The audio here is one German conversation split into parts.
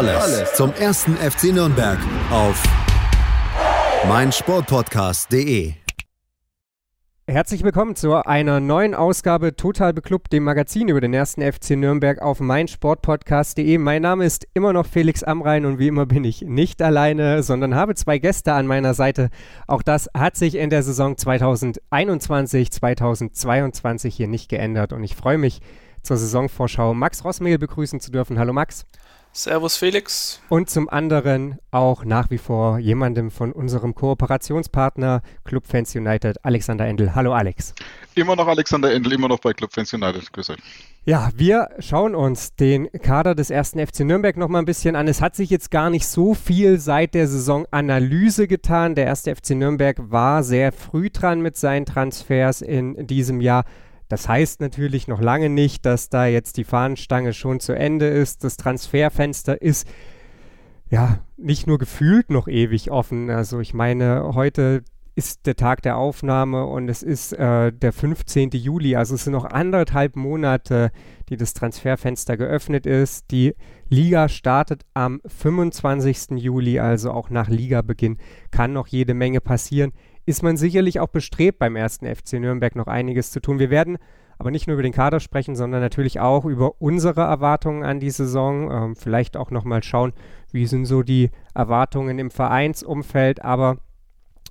Alles, zum ersten FC Nürnberg auf meinsportpodcast.de. Herzlich willkommen zu einer neuen Ausgabe Total Beklubbt, dem Magazin über den ersten FC Nürnberg auf meinsportpodcast.de. Mein Name ist immer noch Felix Amrein und wie immer bin ich nicht alleine, sondern habe zwei Gäste an meiner Seite. Auch das hat sich in der Saison 2021, 2022 hier nicht geändert und ich freue mich zur Saisonvorschau Max Rossmehl begrüßen zu dürfen. Hallo Max. Servus Felix. Und zum anderen auch nach wie vor jemandem von unserem Kooperationspartner Club Fans United, Alexander Endel. Hallo Alex. Immer noch Alexander Endel, immer noch bei Club Fans United. Grüß euch. Ja, wir schauen uns den Kader des ersten FC Nürnberg noch mal ein bisschen an. Es hat sich jetzt gar nicht so viel seit der Saisonanalyse getan. Der erste FC Nürnberg war sehr früh dran mit seinen Transfers in diesem Jahr. Das heißt natürlich noch lange nicht, dass da jetzt die Fahnenstange schon zu Ende ist. Das Transferfenster ist ja nicht nur gefühlt noch ewig offen. Also ich meine, heute ist der Tag der Aufnahme und es ist äh, der 15. Juli. Also es sind noch anderthalb Monate, die das Transferfenster geöffnet ist. Die Liga startet am 25. Juli, also auch nach Ligabeginn kann noch jede Menge passieren ist man sicherlich auch bestrebt, beim ersten FC Nürnberg noch einiges zu tun. Wir werden aber nicht nur über den Kader sprechen, sondern natürlich auch über unsere Erwartungen an die Saison. Ähm, vielleicht auch nochmal schauen, wie sind so die Erwartungen im Vereinsumfeld. Aber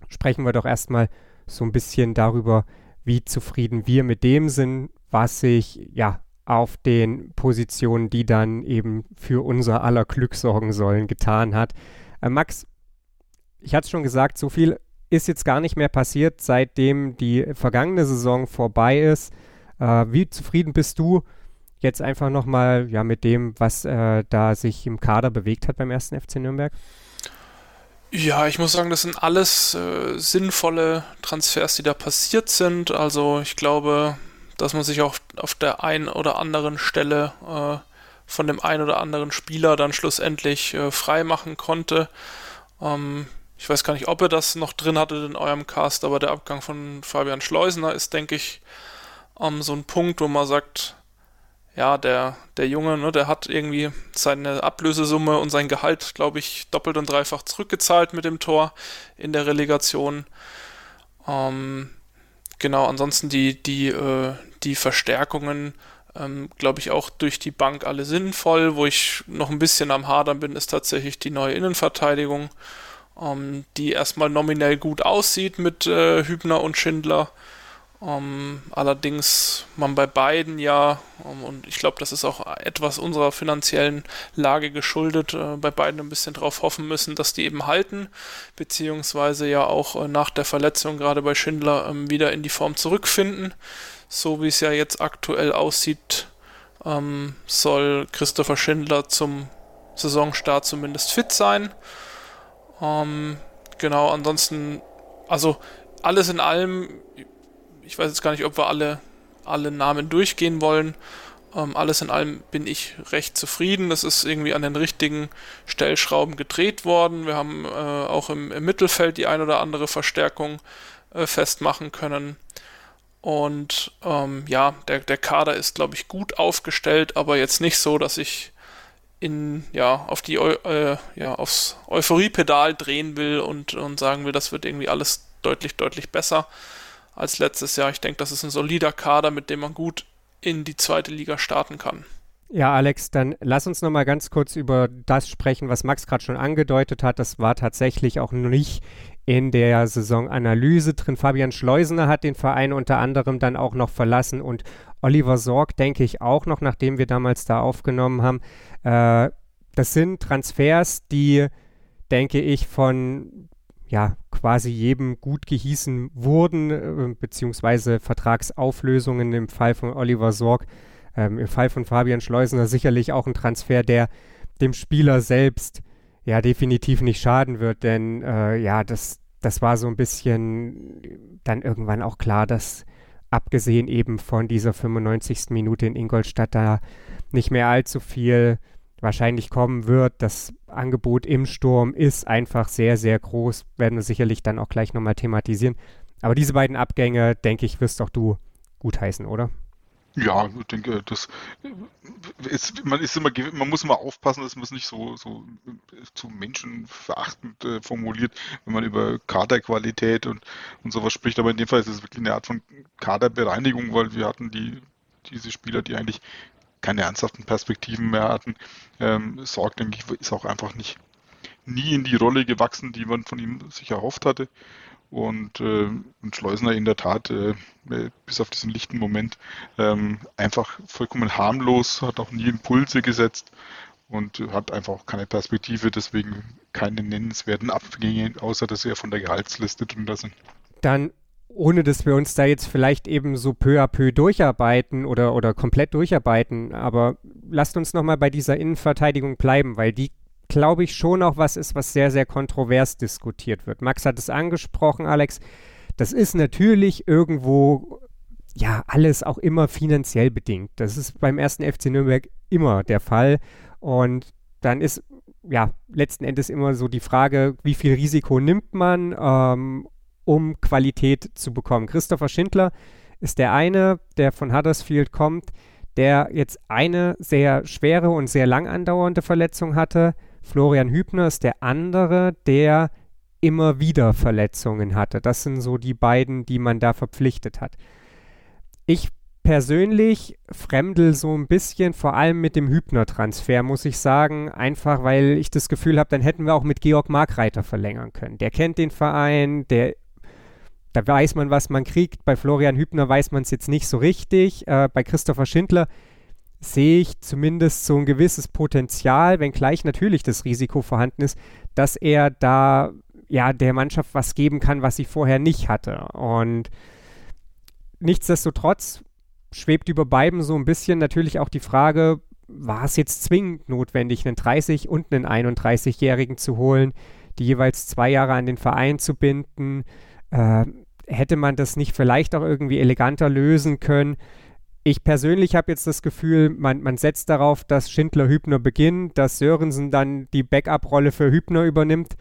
sprechen wir doch erstmal so ein bisschen darüber, wie zufrieden wir mit dem sind, was sich ja auf den Positionen, die dann eben für unser aller Glück sorgen sollen, getan hat. Äh, Max, ich hatte es schon gesagt, so viel ist jetzt gar nicht mehr passiert, seitdem die vergangene Saison vorbei ist. Äh, wie zufrieden bist du jetzt einfach nochmal ja, mit dem, was äh, da sich im Kader bewegt hat beim ersten FC Nürnberg? Ja, ich muss sagen, das sind alles äh, sinnvolle Transfers, die da passiert sind. Also ich glaube, dass man sich auch auf der einen oder anderen Stelle äh, von dem einen oder anderen Spieler dann schlussendlich äh, frei machen konnte. Ähm, ich weiß gar nicht, ob ihr das noch drin hattet in eurem Cast, aber der Abgang von Fabian Schleusener ist, denke ich, um, so ein Punkt, wo man sagt, ja, der, der Junge, ne, der hat irgendwie seine Ablösesumme und sein Gehalt, glaube ich, doppelt und dreifach zurückgezahlt mit dem Tor in der Relegation. Ähm, genau, ansonsten die, die, äh, die Verstärkungen, ähm, glaube ich, auch durch die Bank alle sinnvoll. Wo ich noch ein bisschen am Hadern bin, ist tatsächlich die neue Innenverteidigung ähm, die erstmal nominell gut aussieht mit äh, Hübner und Schindler. Ähm, allerdings man bei beiden ja, ähm, und ich glaube, das ist auch etwas unserer finanziellen Lage geschuldet, äh, bei beiden ein bisschen drauf hoffen müssen, dass die eben halten, beziehungsweise ja auch äh, nach der Verletzung gerade bei Schindler ähm, wieder in die Form zurückfinden. So wie es ja jetzt aktuell aussieht, ähm, soll Christopher Schindler zum Saisonstart zumindest fit sein. Ähm, genau, ansonsten, also alles in allem, ich weiß jetzt gar nicht, ob wir alle, alle Namen durchgehen wollen. Ähm, alles in allem bin ich recht zufrieden. Das ist irgendwie an den richtigen Stellschrauben gedreht worden. Wir haben äh, auch im, im, Mittelfeld die ein oder andere Verstärkung äh, festmachen können. Und ähm, ja, der, der Kader ist, glaube ich, gut aufgestellt, aber jetzt nicht so, dass ich in, ja, auf die, äh, ja, aufs Euphoriepedal drehen will und, und sagen will, das wird irgendwie alles deutlich, deutlich besser als letztes Jahr. Ich denke, das ist ein solider Kader, mit dem man gut in die zweite Liga starten kann. Ja, Alex, dann lass uns noch mal ganz kurz über das sprechen, was Max gerade schon angedeutet hat. Das war tatsächlich auch nicht in der Saisonanalyse drin. Fabian Schleusener hat den Verein unter anderem dann auch noch verlassen und Oliver Sorg, denke ich, auch noch, nachdem wir damals da aufgenommen haben. Äh, das sind Transfers, die, denke ich, von ja, quasi jedem gut gehießen wurden, äh, beziehungsweise Vertragsauflösungen im Fall von Oliver Sorg, ähm, im Fall von Fabian Schleusener sicherlich auch ein Transfer, der dem Spieler selbst ja definitiv nicht schaden wird, denn äh, ja, das, das war so ein bisschen dann irgendwann auch klar, dass abgesehen eben von dieser 95. Minute in Ingolstadt da nicht mehr allzu viel wahrscheinlich kommen wird. Das Angebot im Sturm ist einfach sehr, sehr groß, werden wir sicherlich dann auch gleich nochmal thematisieren. Aber diese beiden Abgänge, denke ich, wirst auch du gutheißen, oder? Ja, ich denke, das ist, man ist immer, man muss immer aufpassen, dass man es nicht so, so zu menschenverachtend äh, formuliert, wenn man über Kaderqualität und, und sowas spricht. Aber in dem Fall ist es wirklich eine Art von Kaderbereinigung, weil wir hatten die, diese Spieler, die eigentlich keine ernsthaften Perspektiven mehr hatten. Ähm, Sorg, denke ich, ist auch einfach nicht nie in die Rolle gewachsen, die man von ihm sich erhofft hatte. Und, äh, und Schleusner in der Tat, äh, bis auf diesen lichten Moment, ähm, einfach vollkommen harmlos, hat auch nie Impulse gesetzt und hat einfach auch keine Perspektive, deswegen keine nennenswerten Abgänge, außer dass er von der Gehaltsliste drunter sind. Dann ohne dass wir uns da jetzt vielleicht eben so peu à peu durcharbeiten oder, oder komplett durcharbeiten, aber lasst uns nochmal bei dieser Innenverteidigung bleiben, weil die, glaube ich, schon auch was ist, was sehr, sehr kontrovers diskutiert wird. Max hat es angesprochen, Alex. Das ist natürlich irgendwo, ja, alles auch immer finanziell bedingt. Das ist beim ersten FC Nürnberg immer der Fall. Und dann ist ja letzten Endes immer so die Frage, wie viel Risiko nimmt man ähm, um Qualität zu bekommen. Christopher Schindler ist der eine, der von Huddersfield kommt, der jetzt eine sehr schwere und sehr lang andauernde Verletzung hatte. Florian Hübner ist der andere, der immer wieder Verletzungen hatte. Das sind so die beiden, die man da verpflichtet hat. Ich persönlich fremdel so ein bisschen, vor allem mit dem Hübner-Transfer, muss ich sagen, einfach weil ich das Gefühl habe, dann hätten wir auch mit Georg Markreiter verlängern können. Der kennt den Verein, der da weiß man, was man kriegt. Bei Florian Hübner weiß man es jetzt nicht so richtig. Äh, bei Christopher Schindler sehe ich zumindest so ein gewisses Potenzial, wenngleich natürlich das Risiko vorhanden ist, dass er da ja der Mannschaft was geben kann, was sie vorher nicht hatte. Und nichtsdestotrotz schwebt über beiden so ein bisschen natürlich auch die Frage, war es jetzt zwingend notwendig, einen 30- und einen 31-Jährigen zu holen, die jeweils zwei Jahre an den Verein zu binden? Äh, hätte man das nicht vielleicht auch irgendwie eleganter lösen können? Ich persönlich habe jetzt das Gefühl, man, man setzt darauf, dass Schindler Hübner beginnt, dass Sörensen dann die Backup-Rolle für Hübner übernimmt.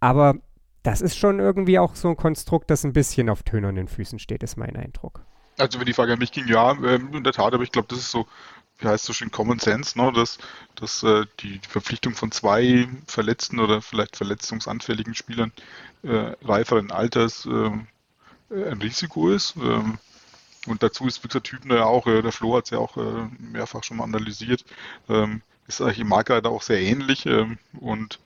Aber das ist schon irgendwie auch so ein Konstrukt, das ein bisschen auf tönernen Füßen steht, ist mein Eindruck. Also wenn die Frage an mich ging, ja, ähm, in der Tat, aber ich glaube, das ist so, wie heißt es so schön, Common Sense, ne? dass, dass äh, die, die, Verpflichtung von zwei verletzten oder vielleicht verletzungsanfälligen Spielern äh, reiferen Alters äh, ein Risiko ist. Ähm, und dazu ist, wie gesagt, Hübner ja auch, äh, der Flo hat es ja auch äh, mehrfach schon mal analysiert, ähm, ist eigentlich im Marker da auch sehr ähnlich ähm, und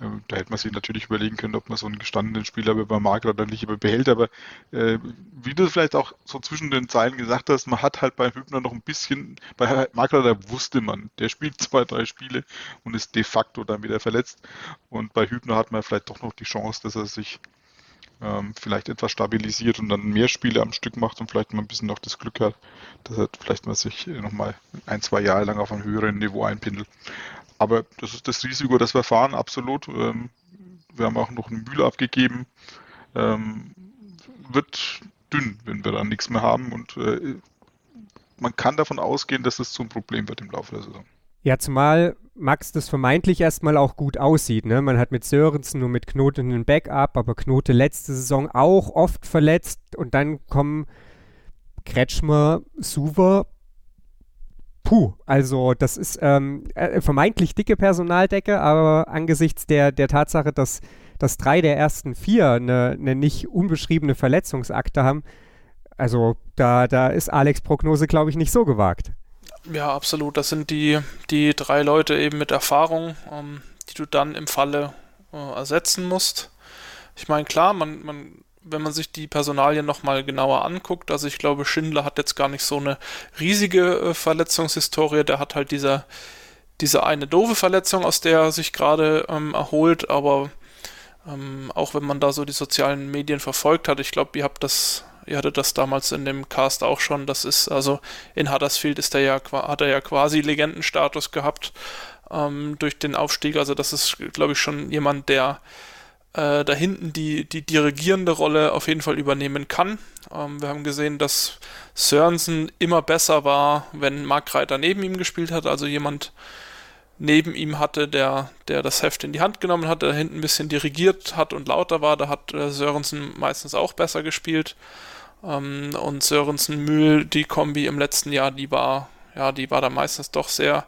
äh, da hätte man sich natürlich überlegen können, ob man so einen gestandenen Spieler bei Markgrad dann nicht behält, aber äh, wie du vielleicht auch so zwischen den Zeilen gesagt hast, man hat halt bei Hübner noch ein bisschen, bei Markgrad, da wusste man, der spielt zwei, drei Spiele und ist de facto dann wieder verletzt. Und bei Hübner hat man vielleicht doch noch die Chance, dass er sich ähm, vielleicht etwas stabilisiert und dann mehr Spiele am Stück macht und vielleicht mal ein bisschen noch das Glück hat, dass er vielleicht mal sich nochmal ein, zwei Jahre lang auf einem höheren Niveau einpindelt. Aber das ist das Risiko, das wir fahren, absolut. Ähm, wir haben auch noch einen Mühle abgegeben. Ähm, wird dünn, wenn wir dann nichts mehr haben. Und äh, man kann davon ausgehen, dass es zum Problem wird im Laufe der Saison. Ja, zumal Max das vermeintlich erstmal auch gut aussieht. Ne? Man hat mit Sörensen nur mit Knote einen Backup, aber Knote letzte Saison auch oft verletzt. Und dann kommen Kretschmer, Suver, puh, also das ist ähm, äh, vermeintlich dicke Personaldecke, aber angesichts der, der Tatsache, dass, dass drei der ersten vier eine, eine nicht unbeschriebene Verletzungsakte haben, also da, da ist Alex Prognose, glaube ich, nicht so gewagt. Ja, absolut. Das sind die, die drei Leute eben mit Erfahrung, ähm, die du dann im Falle äh, ersetzen musst. Ich meine, klar, man, man wenn man sich die Personalien nochmal genauer anguckt, also ich glaube, Schindler hat jetzt gar nicht so eine riesige äh, Verletzungshistorie, der hat halt diese, diese eine doofe Verletzung, aus der er sich gerade ähm, erholt, aber ähm, auch wenn man da so die sozialen Medien verfolgt hat, ich glaube, ihr habt das, ihr hattet das damals in dem Cast auch schon, das ist, also in Huddersfield ist er ja, hat er ja quasi Legendenstatus gehabt ähm, durch den Aufstieg. Also das ist, glaube ich, schon jemand, der äh, da hinten die, die dirigierende Rolle auf jeden Fall übernehmen kann. Ähm, wir haben gesehen, dass Sörensen immer besser war, wenn Mark Reiter neben ihm gespielt hat, also jemand neben ihm hatte, der, der das Heft in die Hand genommen hat, der hinten ein bisschen dirigiert hat und lauter war. Da hat äh, Sörensen meistens auch besser gespielt. Ähm, und Sörensen-Mühl, die Kombi im letzten Jahr, die war, ja, die war da meistens doch sehr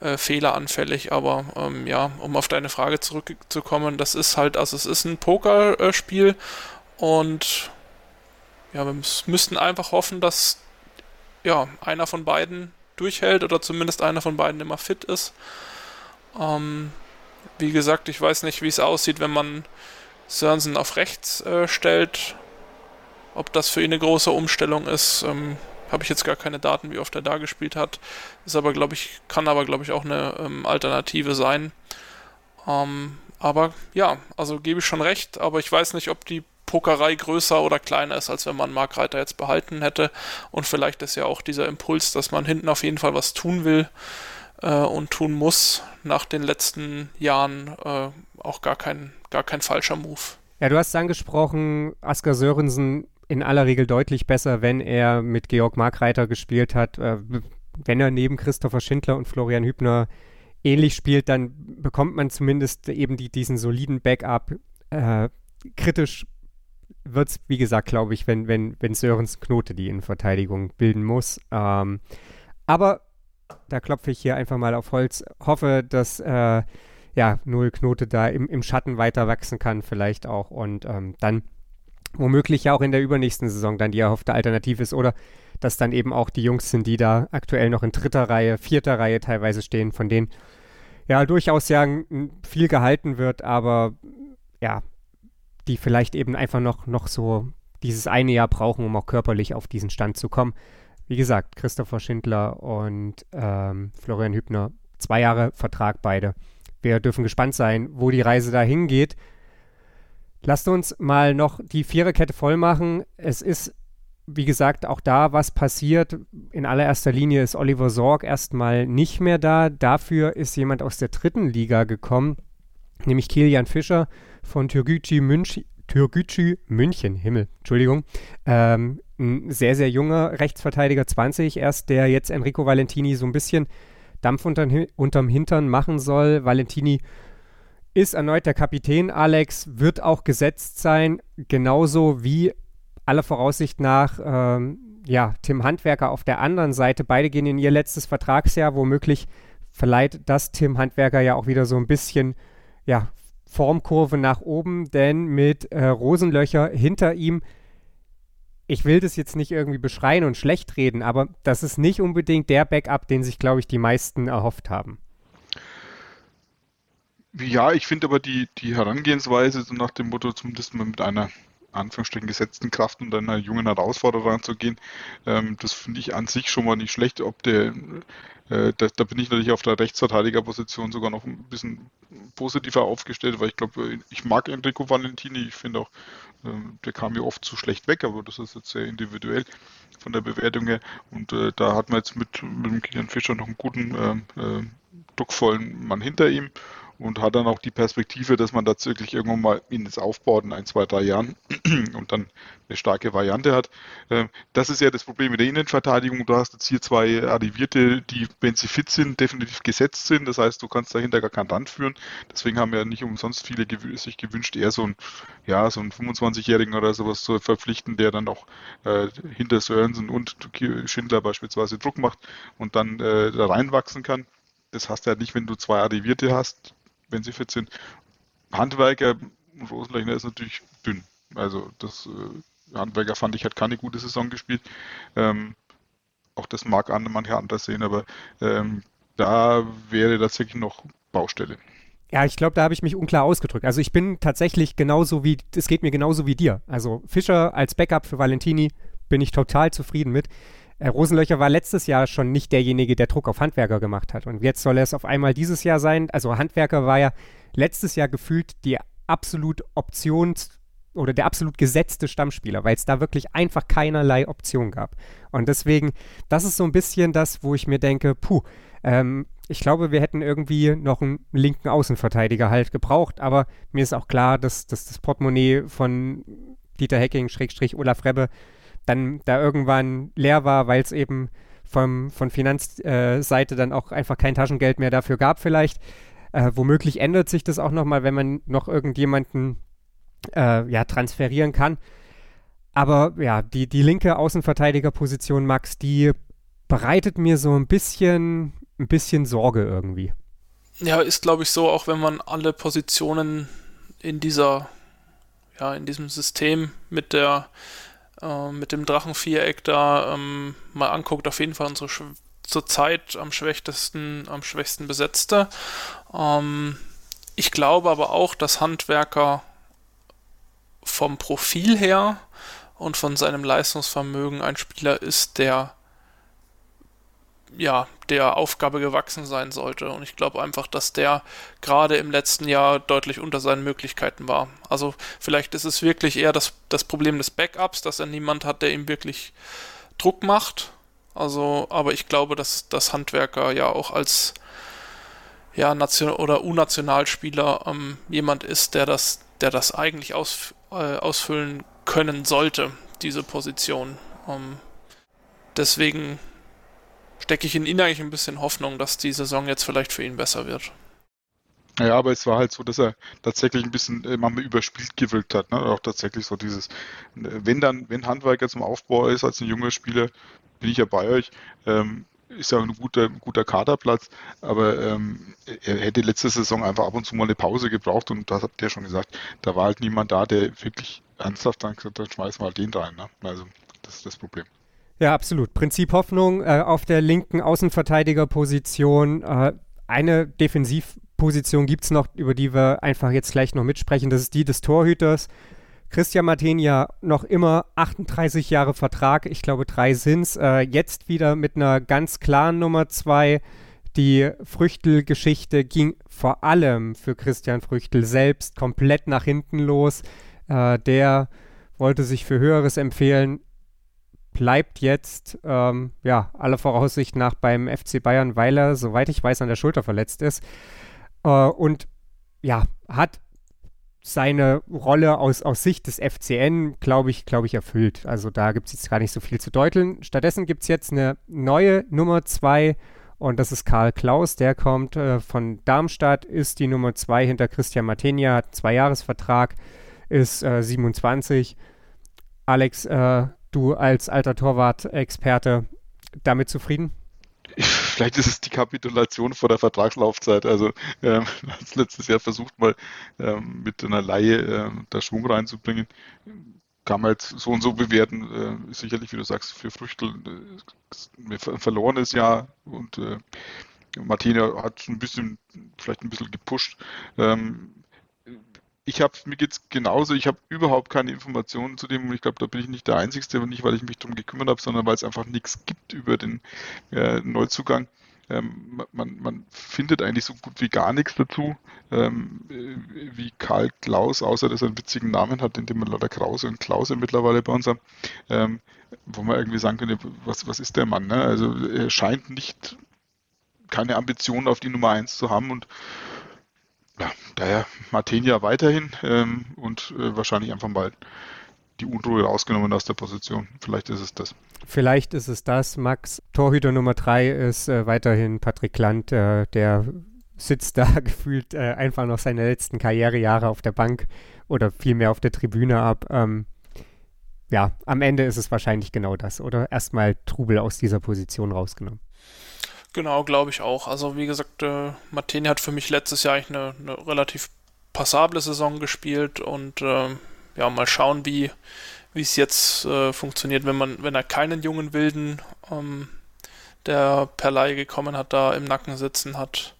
äh, fehleranfällig. Aber ähm, ja, um auf deine Frage zurückzukommen, das ist halt, also es ist ein Pokerspiel und ja, wir müssten einfach hoffen, dass ja, einer von beiden durchhält oder zumindest einer von beiden immer fit ist. Ähm, wie gesagt, ich weiß nicht, wie es aussieht, wenn man Sörensen auf rechts äh, stellt. Ob das für ihn eine große Umstellung ist, ähm, habe ich jetzt gar keine Daten, wie oft er da gespielt hat. Ist aber, glaube ich, kann aber, glaube ich, auch eine ähm, Alternative sein. Ähm, aber ja, also gebe ich schon recht, aber ich weiß nicht, ob die Pokerei größer oder kleiner ist, als wenn man Mark Reiter jetzt behalten hätte. Und vielleicht ist ja auch dieser Impuls, dass man hinten auf jeden Fall was tun will äh, und tun muss, nach den letzten Jahren äh, auch gar kein, gar kein falscher Move. Ja, du hast angesprochen, Asker Sörensen in aller Regel deutlich besser, wenn er mit Georg Markreiter gespielt hat. Äh, wenn er neben Christopher Schindler und Florian Hübner ähnlich spielt, dann bekommt man zumindest eben die, diesen soliden Backup. Äh, kritisch wird es, wie gesagt, glaube ich, wenn, wenn, wenn Sörens Knote die Innenverteidigung bilden muss. Ähm, aber da klopfe ich hier einfach mal auf Holz. Hoffe, dass äh, ja, Null Knote da im, im Schatten weiter wachsen kann, vielleicht auch. Und ähm, dann womöglich ja auch in der übernächsten Saison dann die erhoffte Alternative ist oder dass dann eben auch die Jungs sind, die da aktuell noch in dritter Reihe, vierter Reihe teilweise stehen, von denen ja durchaus ja viel gehalten wird, aber ja, die vielleicht eben einfach noch, noch so dieses eine Jahr brauchen, um auch körperlich auf diesen Stand zu kommen. Wie gesagt, Christopher Schindler und ähm, Florian Hübner, zwei Jahre Vertrag beide. Wir dürfen gespannt sein, wo die Reise da hingeht. Lasst uns mal noch die Viererkette voll machen. Es ist, wie gesagt, auch da was passiert. In allererster Linie ist Oliver Sorg erstmal nicht mehr da. Dafür ist jemand aus der dritten Liga gekommen, nämlich Kilian Fischer von Türgücü München. Türgücü München, Himmel, Entschuldigung. Ähm, ein sehr, sehr junger Rechtsverteidiger, 20 erst, der jetzt Enrico Valentini so ein bisschen Dampf unterm, unterm Hintern machen soll. Valentini ist erneut der Kapitän. Alex wird auch gesetzt sein, genauso wie aller Voraussicht nach ähm, ja, Tim Handwerker auf der anderen Seite. Beide gehen in ihr letztes Vertragsjahr. Womöglich verleiht das Tim Handwerker ja auch wieder so ein bisschen ja, Formkurve nach oben, denn mit äh, Rosenlöcher hinter ihm, ich will das jetzt nicht irgendwie beschreien und schlecht reden, aber das ist nicht unbedingt der Backup, den sich, glaube ich, die meisten erhofft haben. Ja, ich finde aber die, die Herangehensweise so nach dem Motto, zumindest mal mit einer Anführungsstrichen gesetzten Kraft und einer jungen Herausforderer anzugehen, ähm, das finde ich an sich schon mal nicht schlecht. Ob der, äh, da, da, bin ich natürlich auf der Rechtsverteidigerposition sogar noch ein bisschen positiver aufgestellt, weil ich glaube, ich mag Enrico Valentini. Ich finde auch, äh, der kam mir oft zu schlecht weg, aber das ist jetzt sehr individuell von der Bewertung her. Und äh, da hat man jetzt mit, mit dem Kilian Fischer noch einen guten, ähm, äh, druckvollen Mann hinter ihm und hat dann auch die Perspektive, dass man tatsächlich irgendwann mal jetzt aufbaut in ein, zwei, drei Jahren und dann eine starke Variante hat. Ähm, das ist ja das Problem mit der Innenverteidigung. Du hast jetzt hier zwei Arrivierte, die, wenn sie fit sind, definitiv gesetzt sind. Das heißt, du kannst dahinter gar kein Land führen. Deswegen haben ja nicht umsonst viele sich gewünscht, eher so ein, ja, so einen 25-Jährigen oder sowas zu verpflichten, der dann auch äh, hinter Sörensen und Schindler beispielsweise Druck macht und dann äh, da reinwachsen kann. Das hast du ja nicht, wenn du zwei Arrivierte hast, wenn sie fit sind. Handwerker und Rosenlechner ist natürlich dünn. Also das äh, Handwerker fand ich hat keine gute Saison gespielt. Ähm, auch das mag andere manche anders sehen, aber ähm, da wäre tatsächlich noch Baustelle. Ja, ich glaube, da habe ich mich unklar ausgedrückt. Also ich bin tatsächlich genauso wie, es geht mir genauso wie dir. Also Fischer als Backup für Valentini bin ich total zufrieden mit. Äh, Rosenlöcher war letztes Jahr schon nicht derjenige, der Druck auf Handwerker gemacht hat. Und jetzt soll er es auf einmal dieses Jahr sein. Also Handwerker war ja letztes Jahr gefühlt die absolut Options- oder der absolut gesetzte Stammspieler, weil es da wirklich einfach keinerlei Option gab. Und deswegen, das ist so ein bisschen das, wo ich mir denke, puh, Ähm, ich glaube, wir hätten irgendwie noch einen linken Außenverteidiger halt gebraucht, aber mir ist auch klar, dass, dass das Portemonnaie von Dieter Hecking, Schrägstrich Olaf Rebbe, dann da irgendwann leer war, weil es eben vom, von Finanzseite äh, dann auch einfach kein Taschengeld mehr dafür gab vielleicht. Äh, womöglich ändert sich das auch nochmal, wenn man noch irgendjemanden äh, ja, transferieren kann. Aber ja, die, die linke Außenverteidigerposition, Max, die bereitet mir so ein bisschen, ein bisschen Sorge irgendwie. Ja, ist glaube ich so, auch wenn man alle Positionen in dieser, ja, in diesem System mit der, äh, mit dem Drachenviereck da ähm, mal anguckt, auf jeden Fall unsere zurzeit am schwächsten, am schwächsten besetzte. Ähm, ich glaube aber auch, dass Handwerker vom Profil her und von seinem Leistungsvermögen ein Spieler ist, der ja, der Aufgabe gewachsen sein sollte. Und ich glaube einfach, dass der gerade im letzten Jahr deutlich unter seinen Möglichkeiten war. Also vielleicht ist es wirklich eher das, das Problem des Backups, dass er niemand hat, der ihm wirklich Druck macht. Also, aber ich glaube, dass das Handwerker ja auch als ja, Nation oder U-Nationalspieler ähm, jemand ist, der das, der das eigentlich aus, äh, ausfüllen können sollte, diese Position. Ähm, deswegen stecke ich in ihn eigentlich ein bisschen Hoffnung, dass die Saison jetzt vielleicht für ihn besser wird. Ja, aber es war halt so, dass er tatsächlich ein bisschen äh, manchmal überspielt gewirkt hat. Ne? Auch tatsächlich so dieses, wenn dann, wenn Handwerker zum Aufbau ist als ein junger Spieler, bin ich ja bei euch. Ähm, ist ja ein guter, guter Kaderplatz, aber ähm, er hätte letzte Saison einfach ab und zu mal eine Pause gebraucht und das habt ihr schon gesagt, da war halt niemand da, der wirklich ernsthaft dann gesagt hat, schmeißen wir halt den rein. Ne? Also das ist das Problem. Ja, absolut. Prinzip Hoffnung äh, auf der linken Außenverteidigerposition. Äh, eine Defensivposition gibt es noch, über die wir einfach jetzt gleich noch mitsprechen. Das ist die des Torhüters. Christian Martin ja noch immer 38 Jahre Vertrag, ich glaube drei sind's. Äh, jetzt wieder mit einer ganz klaren Nummer zwei. Die Früchtel-Geschichte ging vor allem für Christian Früchtel selbst komplett nach hinten los. Äh, der wollte sich für Höheres empfehlen, bleibt jetzt, ähm, ja, aller Voraussicht nach beim FC Bayern, weil er, soweit ich weiß, an der Schulter verletzt ist. Äh, und ja, hat seine Rolle aus, aus Sicht des FCN, glaube ich, glaube ich, erfüllt. Also da gibt es jetzt gar nicht so viel zu deuteln. Stattdessen gibt es jetzt eine neue Nummer zwei und das ist Karl Klaus. Der kommt äh, von Darmstadt, ist die Nummer zwei hinter Christian Martenia, hat einen Zweijahresvertrag, ist äh, 27. Alex, äh, du als alter Torwart-Experte damit zufrieden? vielleicht ist es die Kapitulation vor der Vertragslaufzeit. Also ähm, letztes Jahr versucht mal ähm, mit einer Laie ähm, da Schwung reinzubringen. Kann man jetzt so und so bewerten. Äh, sicherlich, wie du sagst, für Früchtel äh, ein verlorenes Jahr und äh, Martina hat ein bisschen, vielleicht ein bisschen gepusht. Ähm, ich habe mir geht's genauso, ich habe überhaupt keine Informationen zu dem und ich glaube, da bin ich nicht der Einzige, und nicht weil ich mich darum gekümmert habe, sondern weil es einfach nichts gibt über den äh, Neuzugang. Ähm, man, man, findet eigentlich so gut wie gar nichts dazu, ähm, wie Karl Klaus, außer dass er einen witzigen Namen hat, in dem man lauter Krause und Klause mittlerweile bei uns haben, ähm, wo man irgendwie sagen könnte, was, was ist der Mann? Ne? Also er scheint nicht keine Ambitionen auf die Nummer 1 zu haben und ja, daher Martinia weiterhin ähm, und äh, wahrscheinlich einfach mal die Unruhe rausgenommen aus der Position. Vielleicht ist es das. Vielleicht ist es das, Max. Torhüter Nummer drei ist äh, weiterhin Patrick Land, äh, der sitzt da gefühlt äh, einfach noch seine letzten Karrierejahre auf der Bank oder vielmehr auf der Tribüne ab. Ähm, ja, am Ende ist es wahrscheinlich genau das, oder? Erstmal Trubel aus dieser Position rausgenommen. Genau, glaube ich auch. Also wie gesagt, äh, Martini hat für mich letztes Jahr eigentlich eine, eine relativ passable Saison gespielt und äh, ja, mal schauen, wie wie es jetzt äh, funktioniert, wenn man, wenn er keinen jungen Wilden, ähm, der per Laie gekommen hat, da im Nacken sitzen hat.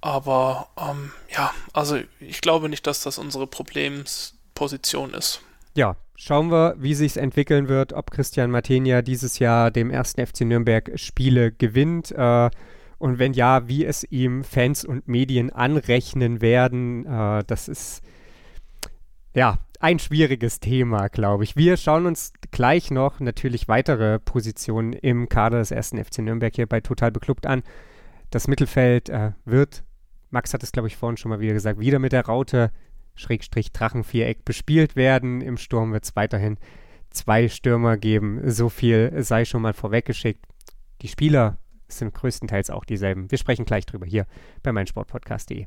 Aber ähm, ja, also ich glaube nicht, dass das unsere Problemsposition ist. Ja, schauen wir, wie sich entwickeln wird, ob Christian Martenia dieses Jahr dem ersten FC Nürnberg Spiele gewinnt. Äh, und wenn ja, wie es ihm Fans und Medien anrechnen werden. Äh, das ist ja ein schwieriges Thema, glaube ich. Wir schauen uns gleich noch natürlich weitere Positionen im Kader des ersten FC Nürnberg hier bei Total Beklubbt an. Das Mittelfeld äh, wird, Max hat es glaube ich vorhin schon mal wieder gesagt, wieder mit der Raute Schrägstrich Drachenviereck bespielt werden. Im Sturm wird es weiterhin zwei Stürmer geben. So viel sei schon mal vorweggeschickt. Die Spieler sind größtenteils auch dieselben. Wir sprechen gleich drüber hier bei meinsportpodcast.de.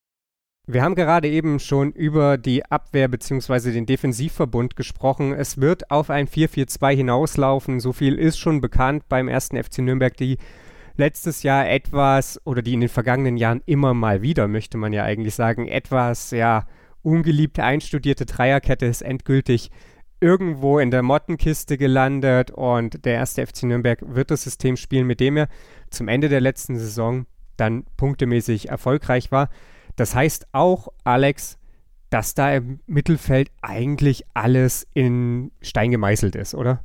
Wir haben gerade eben schon über die Abwehr bzw. den Defensivverbund gesprochen. Es wird auf ein 4-4-2 hinauslaufen. So viel ist schon bekannt beim ersten FC Nürnberg, die letztes Jahr etwas oder die in den vergangenen Jahren immer mal wieder, möchte man ja eigentlich sagen, etwas ja ungeliebte einstudierte Dreierkette ist endgültig irgendwo in der Mottenkiste gelandet und der erste FC Nürnberg wird das System spielen, mit dem er zum Ende der letzten Saison dann punktemäßig erfolgreich war. Das heißt auch, Alex, dass da im Mittelfeld eigentlich alles in Stein gemeißelt ist, oder?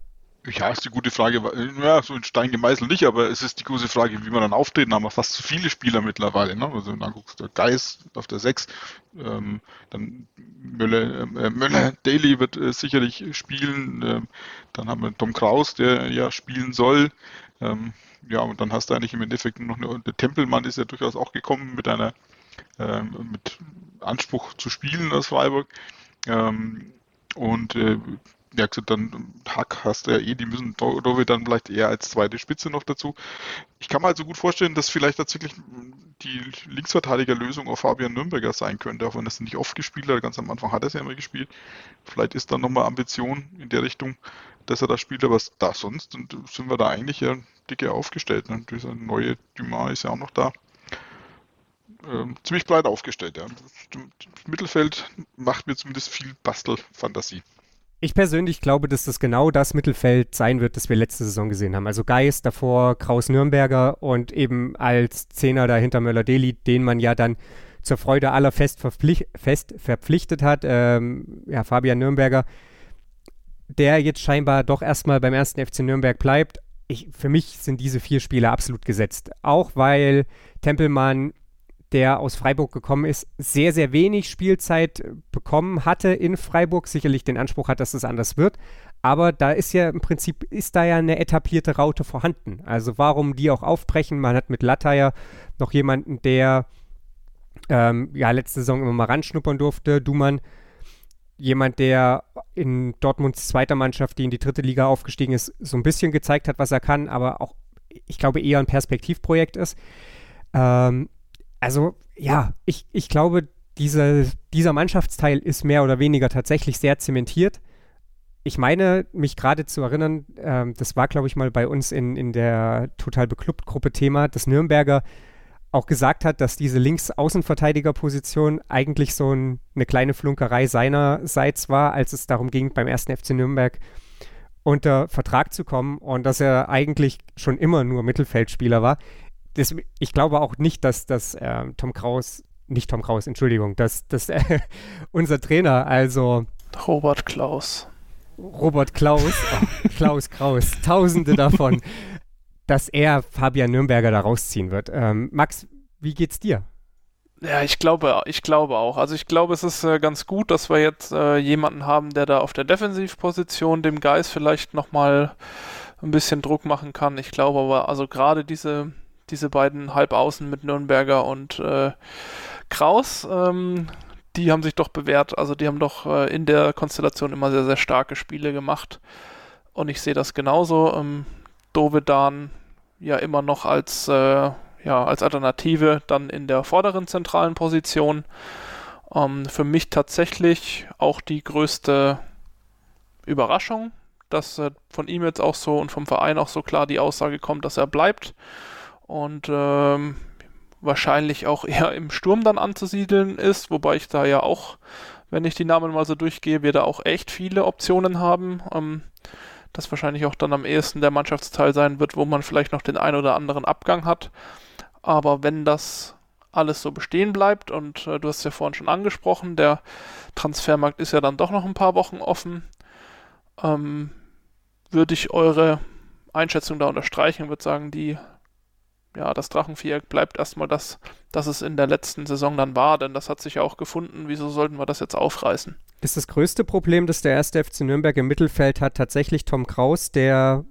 Ja, ist die gute Frage. Ja, so in Stein gemeißelt nicht, aber es ist die große Frage, wie man dann auftreten. Da haben wir fast zu viele Spieler mittlerweile. Ne? Also dann guckst du Geist auf der 6, ähm, dann Möller, äh, Möller Daly wird äh, sicherlich spielen. Ähm, dann haben wir Tom Kraus, der ja spielen soll. Ähm, ja, und dann hast du eigentlich im Endeffekt noch eine, der Tempelmann ist ja durchaus auch gekommen mit einer ähm, mit Anspruch zu spielen aus Freiburg. Ähm, und äh, ja, dann Hack hast du ja eh, die müssen Dove dann vielleicht eher als zweite Spitze noch dazu. Ich kann mir also gut vorstellen, dass vielleicht tatsächlich die Linksverteidigerlösung auf Fabian Nürnberger sein könnte, auch wenn er es nicht oft gespielt hat. Ganz am Anfang hat er es ja immer gespielt. Vielleicht ist dann nochmal Ambition in der Richtung, dass er das spielt, aber da sonst sind wir da eigentlich ja dicke aufgestellt. Ne? Dieser neue Dumas ist ja auch noch da äh, ziemlich breit aufgestellt. Ja. Das Mittelfeld macht mir zumindest viel Bastelfantasie. Ich persönlich glaube, dass das genau das Mittelfeld sein wird, das wir letzte Saison gesehen haben. Also Geist, davor Kraus Nürnberger und eben als Zehner dahinter Möller-Deli, den man ja dann zur Freude aller fest, verpflicht, fest verpflichtet hat. Ähm, ja, Fabian Nürnberger, der jetzt scheinbar doch erstmal beim ersten FC Nürnberg bleibt. Ich, für mich sind diese vier Spieler absolut gesetzt. Auch weil Tempelmann der aus Freiburg gekommen ist, sehr, sehr wenig Spielzeit bekommen hatte in Freiburg, sicherlich den Anspruch hat, dass es anders wird. Aber da ist ja im Prinzip, ist da ja eine etablierte Raute vorhanden. Also warum die auch aufbrechen? Man hat mit Latteier noch jemanden, der ähm, ja letzte Saison immer mal ranschnuppern durfte. Dumann, jemand, der in Dortmunds zweiter Mannschaft, die in die dritte Liga aufgestiegen ist, so ein bisschen gezeigt hat, was er kann, aber auch, ich glaube, eher ein Perspektivprojekt ist. Ähm, also ja, ich, ich glaube, diese, dieser Mannschaftsteil ist mehr oder weniger tatsächlich sehr zementiert. Ich meine, mich gerade zu erinnern, ähm, das war, glaube ich, mal bei uns in, in der Total Beklubbt-Gruppe Thema, dass Nürnberger auch gesagt hat, dass diese Links-Außenverteidiger-Position eigentlich so ein, eine kleine Flunkerei seinerseits war, als es darum ging, beim ersten FC Nürnberg unter Vertrag zu kommen und dass er eigentlich schon immer nur Mittelfeldspieler war das, ich glaube auch nicht, dass, dass äh, Tom Kraus, nicht Tom Kraus, Entschuldigung, dass, dass äh, unser Trainer, also Robert Klaus. Robert Klaus, oh, Klaus Kraus, tausende davon, dass er Fabian Nürnberger da rausziehen wird. Ähm, Max, wie geht's dir? Ja, ich glaube, ich glaube auch. Also ich glaube, es ist äh, ganz gut, dass wir jetzt äh, jemanden haben, der da auf der Defensivposition dem Geist vielleicht nochmal ein bisschen Druck machen kann. Ich glaube aber, also gerade diese diese beiden Halbaußen mit Nürnberger und äh, Kraus, ähm, die haben sich doch bewährt. Also die haben doch äh, in der Konstellation immer sehr, sehr starke Spiele gemacht. Und ich sehe das genauso. Ähm, Dovedan ja immer noch als, äh, ja, als Alternative dann in der vorderen zentralen Position. Ähm, für mich tatsächlich auch die größte Überraschung, dass äh, von ihm jetzt auch so und vom Verein auch so klar die Aussage kommt, dass er bleibt und ähm, wahrscheinlich auch eher im Sturm dann anzusiedeln ist, wobei ich da ja auch, wenn ich die Namen mal so durchgehe, wir da auch echt viele Optionen haben. Ähm, das wahrscheinlich auch dann am ehesten der Mannschaftsteil sein wird, wo man vielleicht noch den ein oder anderen Abgang hat. Aber wenn das alles so bestehen bleibt. Und äh, du hast ja vorhin schon angesprochen, der Transfermarkt ist ja dann doch noch ein paar Wochen offen. Ähm, würde ich eure Einschätzung da unterstreichen würde sagen, die, ja, das Drachenviereck bleibt erstmal das, das es in der letzten Saison dann war, denn das hat sich ja auch gefunden. Wieso sollten wir das jetzt aufreißen? Ist das größte Problem, das der erste FC Nürnberg im Mittelfeld hat, tatsächlich Tom Kraus, der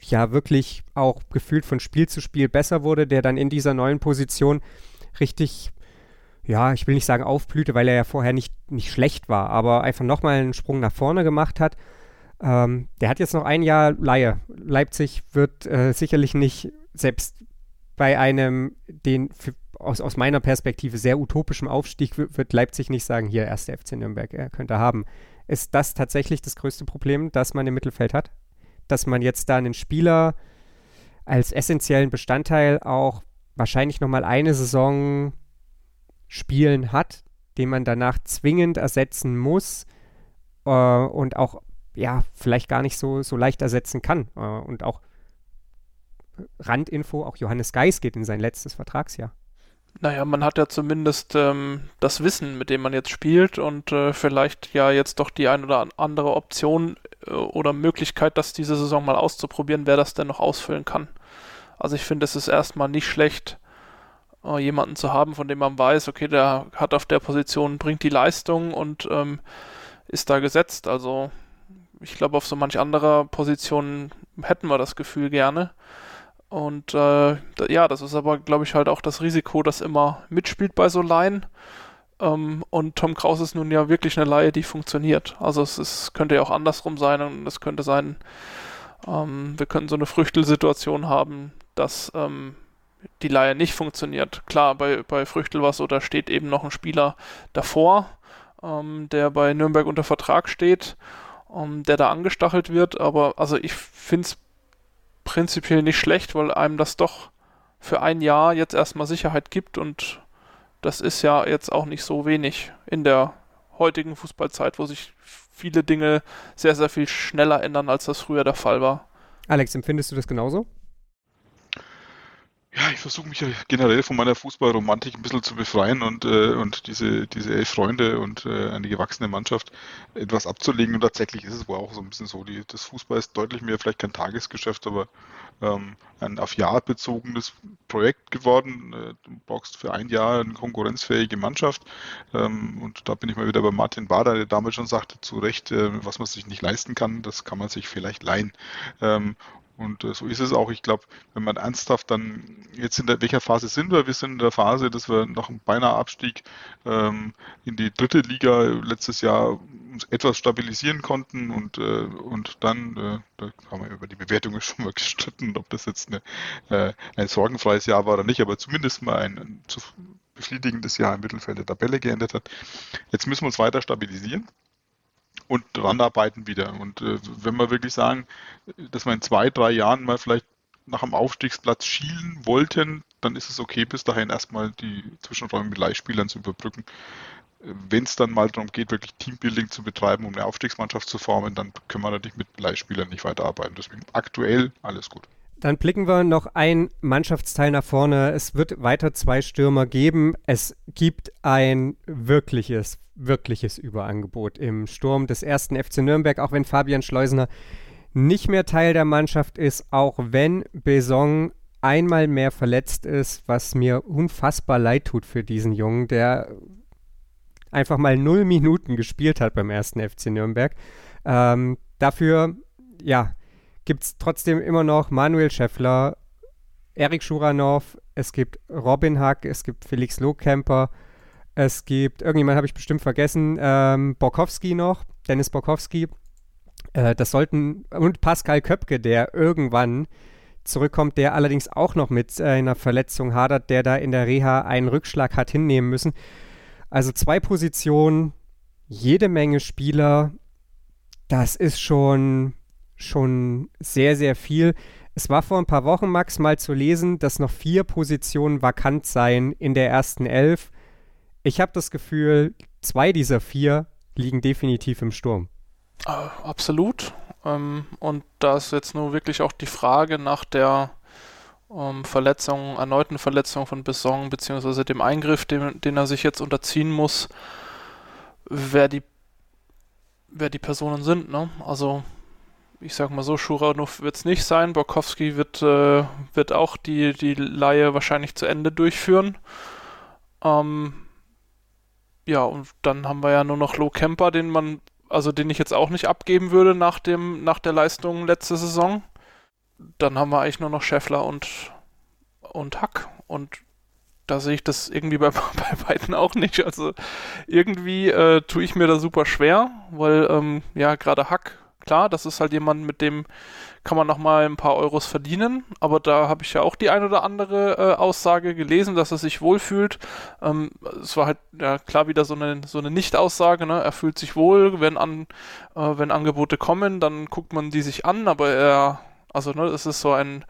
ja wirklich auch gefühlt von Spiel zu Spiel besser wurde, der dann in dieser neuen Position richtig, ja, ich will nicht sagen aufblühte, weil er ja vorher nicht, nicht schlecht war, aber einfach nochmal einen Sprung nach vorne gemacht hat. Ähm, der hat jetzt noch ein Jahr Laie. Leipzig wird äh, sicherlich nicht, selbst bei einem, den aus, aus meiner Perspektive sehr utopischen Aufstieg, wird Leipzig nicht sagen, hier, erste FC Nürnberg, er könnte haben. Ist das tatsächlich das größte Problem, das man im Mittelfeld hat? Dass man jetzt da einen Spieler als essentiellen Bestandteil auch wahrscheinlich nochmal eine Saison spielen hat, den man danach zwingend ersetzen muss äh, und auch ja vielleicht gar nicht so, so leicht ersetzen kann. Äh, und auch Randinfo, auch Johannes Geis geht in sein letztes Vertragsjahr. Naja, man hat ja zumindest ähm, das Wissen, mit dem man jetzt spielt und äh, vielleicht ja jetzt doch die ein oder andere Option äh, oder Möglichkeit, das diese Saison mal auszuprobieren, wer das denn noch ausfüllen kann. Also ich finde, es ist erstmal nicht schlecht, äh, jemanden zu haben, von dem man weiß, okay, der hat auf der Position, bringt die Leistung und ähm, ist da gesetzt. Also ich glaube, auf so manch anderer Position hätten wir das Gefühl gerne. Und äh, ja, das ist aber, glaube ich, halt auch das Risiko, das immer mitspielt bei so Laien. Ähm, und Tom Kraus ist nun ja wirklich eine Laie, die funktioniert. Also es ist, könnte ja auch andersrum sein und es könnte sein, ähm, wir könnten so eine Früchtelsituation haben, dass ähm, die Laie nicht funktioniert. Klar, bei, bei Früchtel war es so, da steht eben noch ein Spieler davor, ähm, der bei Nürnberg unter Vertrag steht, ähm, der da angestachelt wird. Aber also ich finde es prinzipiell nicht schlecht, weil einem das doch für ein Jahr jetzt erstmal Sicherheit gibt und das ist ja jetzt auch nicht so wenig in der heutigen Fußballzeit, wo sich viele Dinge sehr, sehr viel schneller ändern, als das früher der Fall war. Alex, empfindest du das genauso? Ja, ich versuche mich ja generell von meiner Fußballromantik ein bisschen zu befreien und, äh, und diese, diese elf Freunde und äh, eine gewachsene Mannschaft etwas abzulegen. Und tatsächlich ist es wohl auch so ein bisschen so. Die, das Fußball ist deutlich mehr vielleicht kein Tagesgeschäft, aber ähm, ein auf Jahr bezogenes Projekt geworden. Äh, du brauchst für ein Jahr eine konkurrenzfähige Mannschaft. Ähm, und da bin ich mal wieder bei Martin Bader, der damals schon sagte, zu Recht, äh, was man sich nicht leisten kann, das kann man sich vielleicht leihen. Ähm, und äh, so ist es auch. Ich glaube, wenn man ernsthaft dann jetzt in der, welcher Phase sind wir? Wir sind in der Phase, dass wir nach einem beinahe Abstieg ähm, in die dritte Liga letztes Jahr uns etwas stabilisieren konnten und, äh, und dann, äh, da haben wir über die Bewertungen schon mal gestritten, ob das jetzt eine, äh, ein sorgenfreies Jahr war oder nicht, aber zumindest mal ein, ein zu befriedigendes Jahr im Mittelfeld der Tabelle geendet hat. Jetzt müssen wir uns weiter stabilisieren und dran arbeiten wieder. Und äh, wenn wir wirklich sagen, dass wir in zwei, drei Jahren mal vielleicht nach dem Aufstiegsplatz schielen wollten, dann ist es okay, bis dahin erstmal die Zwischenräume mit Leihspielern zu überbrücken. Wenn es dann mal darum geht, wirklich Teambuilding zu betreiben, um eine Aufstiegsmannschaft zu formen, dann können wir natürlich mit Leihspielern nicht weiterarbeiten. Deswegen aktuell alles gut. Dann blicken wir noch ein Mannschaftsteil nach vorne. Es wird weiter zwei Stürmer geben. Es gibt ein wirkliches, wirkliches Überangebot im Sturm des ersten FC Nürnberg, auch wenn Fabian Schleusener nicht mehr Teil der Mannschaft ist, auch wenn Besong einmal mehr verletzt ist, was mir unfassbar leid tut für diesen Jungen, der einfach mal null Minuten gespielt hat beim ersten FC Nürnberg. Ähm, dafür, ja, gibt es trotzdem immer noch Manuel Scheffler, Erik Schuranov, es gibt Robin Hack, es gibt Felix Lohkemper, es gibt, irgendjemand habe ich bestimmt vergessen, ähm, Borkowski noch, Dennis Borkowski. Äh, das sollten, und Pascal Köpke, der irgendwann zurückkommt, der allerdings auch noch mit äh, einer Verletzung hadert, der da in der Reha einen Rückschlag hat hinnehmen müssen. Also zwei Positionen, jede Menge Spieler. Das ist schon, schon sehr, sehr viel. Es war vor ein paar Wochen, Max, mal zu lesen, dass noch vier Positionen vakant seien in der ersten Elf. Ich habe das Gefühl, zwei dieser vier liegen definitiv im Sturm. Äh, absolut. Ähm, und da ist jetzt nur wirklich auch die Frage nach der ähm, Verletzung, erneuten Verletzung von Besson, beziehungsweise dem Eingriff, den, den er sich jetzt unterziehen muss, wer die, wer die Personen sind. Ne? Also ich sag mal so, Schuranov wird es nicht sein. Borkowski wird, äh, wird auch die, die Laie wahrscheinlich zu Ende durchführen. Ähm, ja, und dann haben wir ja nur noch Low Kemper, den man, also den ich jetzt auch nicht abgeben würde nach dem, nach der Leistung letzte Saison. Dann haben wir eigentlich nur noch Scheffler und, und Hack. Und da sehe ich das irgendwie bei, bei beiden auch nicht. Also irgendwie äh, tue ich mir da super schwer, weil ähm, ja gerade Hack Klar, das ist halt jemand, mit dem kann man nochmal ein paar Euros verdienen, aber da habe ich ja auch die ein oder andere äh, Aussage gelesen, dass er sich wohlfühlt. Ähm, es war halt ja, klar wieder so eine, so eine Nicht-Aussage, ne? er fühlt sich wohl, wenn, an, äh, wenn Angebote kommen, dann guckt man die sich an, aber er, also ne, es ist so ein,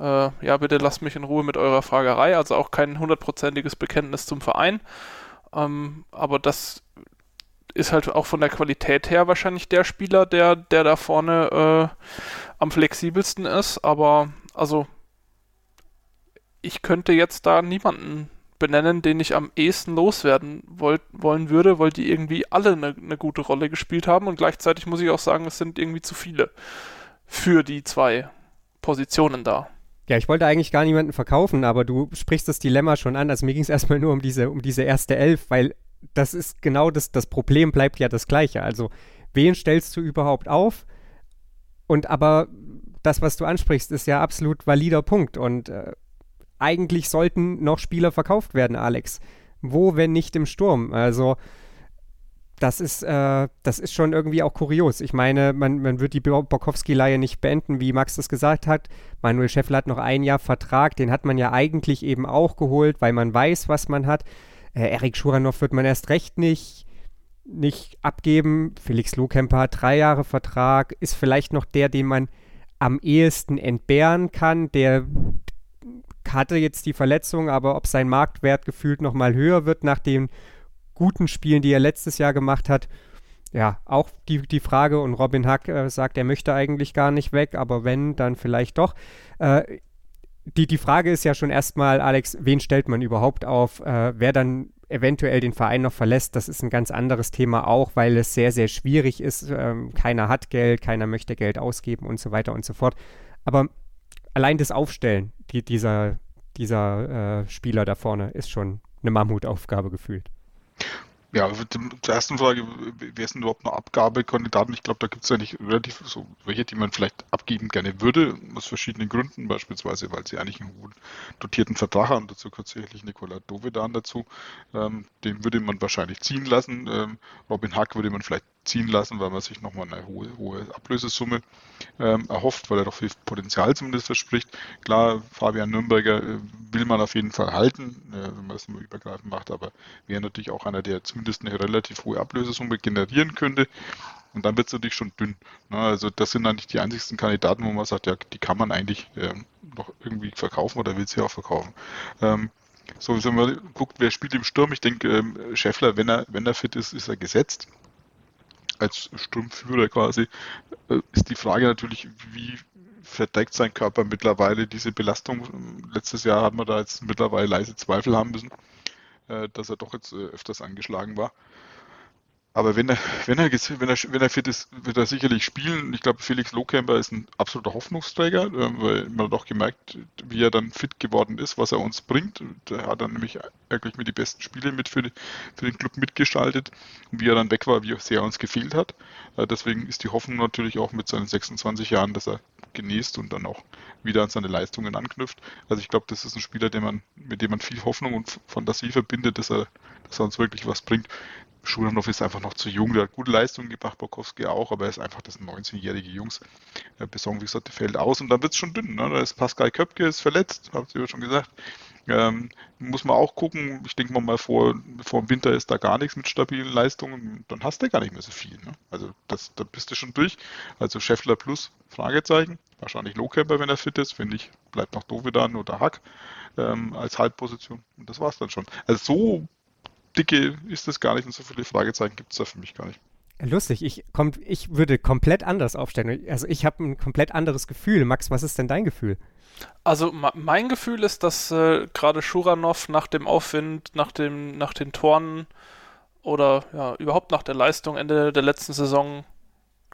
äh, ja bitte lasst mich in Ruhe mit eurer Fragerei, also auch kein hundertprozentiges Bekenntnis zum Verein. Ähm, aber das ist halt auch von der Qualität her wahrscheinlich der Spieler, der, der da vorne äh, am flexibelsten ist. Aber also ich könnte jetzt da niemanden benennen, den ich am ehesten loswerden wollt, wollen würde, weil die irgendwie alle eine, eine gute Rolle gespielt haben und gleichzeitig muss ich auch sagen, es sind irgendwie zu viele für die zwei Positionen da. Ja, ich wollte eigentlich gar niemanden verkaufen, aber du sprichst das Dilemma schon an. Also mir ging es erstmal nur um diese, um diese erste Elf, weil das ist genau das, das Problem bleibt ja das gleiche. Also, wen stellst du überhaupt auf? Und aber das, was du ansprichst, ist ja absolut valider Punkt. Und äh, eigentlich sollten noch Spieler verkauft werden, Alex. Wo, wenn nicht im Sturm? Also, das ist, äh, das ist schon irgendwie auch kurios. Ich meine, man, man wird die Borkowski-Leihe nicht beenden, wie Max das gesagt hat. Manuel Scheffler hat noch ein Jahr Vertrag, den hat man ja eigentlich eben auch geholt, weil man weiß, was man hat. Äh, Erik Schuranov wird man erst recht nicht, nicht abgeben. Felix Lohkemper hat drei Jahre Vertrag, ist vielleicht noch der, den man am ehesten entbehren kann. Der hatte jetzt die Verletzung, aber ob sein Marktwert gefühlt nochmal höher wird nach den guten Spielen, die er letztes Jahr gemacht hat, ja, auch die, die Frage. Und Robin Hack äh, sagt, er möchte eigentlich gar nicht weg, aber wenn, dann vielleicht doch. Äh, die, die Frage ist ja schon erstmal, Alex, wen stellt man überhaupt auf? Äh, wer dann eventuell den Verein noch verlässt, das ist ein ganz anderes Thema auch, weil es sehr, sehr schwierig ist. Ähm, keiner hat Geld, keiner möchte Geld ausgeben und so weiter und so fort. Aber allein das Aufstellen die, dieser, dieser äh, Spieler da vorne ist schon eine Mammutaufgabe gefühlt. Ja, zur ersten Frage, wer sind überhaupt noch Abgabekandidaten? Ich glaube, da gibt es ja nicht relativ so welche, die man vielleicht abgeben gerne würde, aus verschiedenen Gründen, beispielsweise, weil sie eigentlich einen hohen dotierten Vertrag haben. Dazu gehört sicherlich Nikola Dovedan dazu. Ähm, den würde man wahrscheinlich ziehen lassen. Ähm, Robin Hack würde man vielleicht ziehen lassen, weil man sich nochmal eine hohe, hohe Ablösesumme ähm, erhofft, weil er doch viel Potenzial zumindest verspricht. Klar, Fabian Nürnberger äh, will man auf jeden Fall halten, äh, wenn man das nur übergreifend macht, aber wäre natürlich auch einer, der zumindest eine relativ hohe Ablösesumme generieren könnte. Und dann wird es natürlich schon dünn. Ne? Also das sind eigentlich die einzigsten Kandidaten, wo man sagt, ja, die kann man eigentlich äh, noch irgendwie verkaufen oder will sie auch verkaufen. Ähm, so, wenn man guckt, wer spielt im Sturm, ich denke, ähm, Scheffler, wenn er, wenn er fit ist, ist er gesetzt als Sturmführer quasi, äh, ist die Frage natürlich, wie verdeckt sein Körper mittlerweile diese Belastung. Letztes Jahr hat man da jetzt mittlerweile leise Zweifel haben müssen, äh, dass er doch jetzt äh, öfters angeschlagen war. Aber wenn er, wenn er, wenn er, wenn er fit ist, wird er sicherlich spielen. Ich glaube, Felix Lohkämper ist ein absoluter Hoffnungsträger, äh, weil man auch gemerkt, wie er dann fit geworden ist, was er uns bringt. Er hat dann nämlich wirklich mit die besten Spiele mit für, für den Club mitgestaltet. Und wie er dann weg war, wie sehr er uns gefehlt hat. Äh, deswegen ist die Hoffnung natürlich auch mit seinen 26 Jahren, dass er genießt und dann auch wieder an seine Leistungen anknüpft. Also ich glaube, das ist ein Spieler, man, mit dem man viel Hoffnung und Fantasie verbindet, dass er, dass er uns wirklich was bringt. Schulanov ist einfach noch zu jung, der hat gute Leistungen gebracht, Bokowski auch, aber er ist einfach das 19-jährige Jungs. Der Besong, wie gesagt, der fällt aus und dann wird es schon dünn. Ne? Da ist Pascal Köpke ist verletzt, habt ihr ja schon gesagt. Ähm, muss man auch gucken. Ich denke mal, vor, vor dem Winter ist da gar nichts mit stabilen Leistungen. Dann hast du gar nicht mehr so viel. Ne? Also das, da bist du schon durch. Also Scheffler plus Fragezeichen. Wahrscheinlich Lohkemper, wenn er fit ist. Finde ich, bleibt noch Dovedan oder Hack ähm, als Halbposition. Und das war's dann schon. Also so dicke ist das gar nicht und so viele Fragezeichen gibt es da für mich gar nicht. Lustig, ich, komm, ich würde komplett anders aufstellen. Also ich habe ein komplett anderes Gefühl. Max, was ist denn dein Gefühl? Also mein Gefühl ist, dass äh, gerade Schuranov nach dem Aufwind, nach, dem, nach den Toren oder ja, überhaupt nach der Leistung Ende der letzten Saison,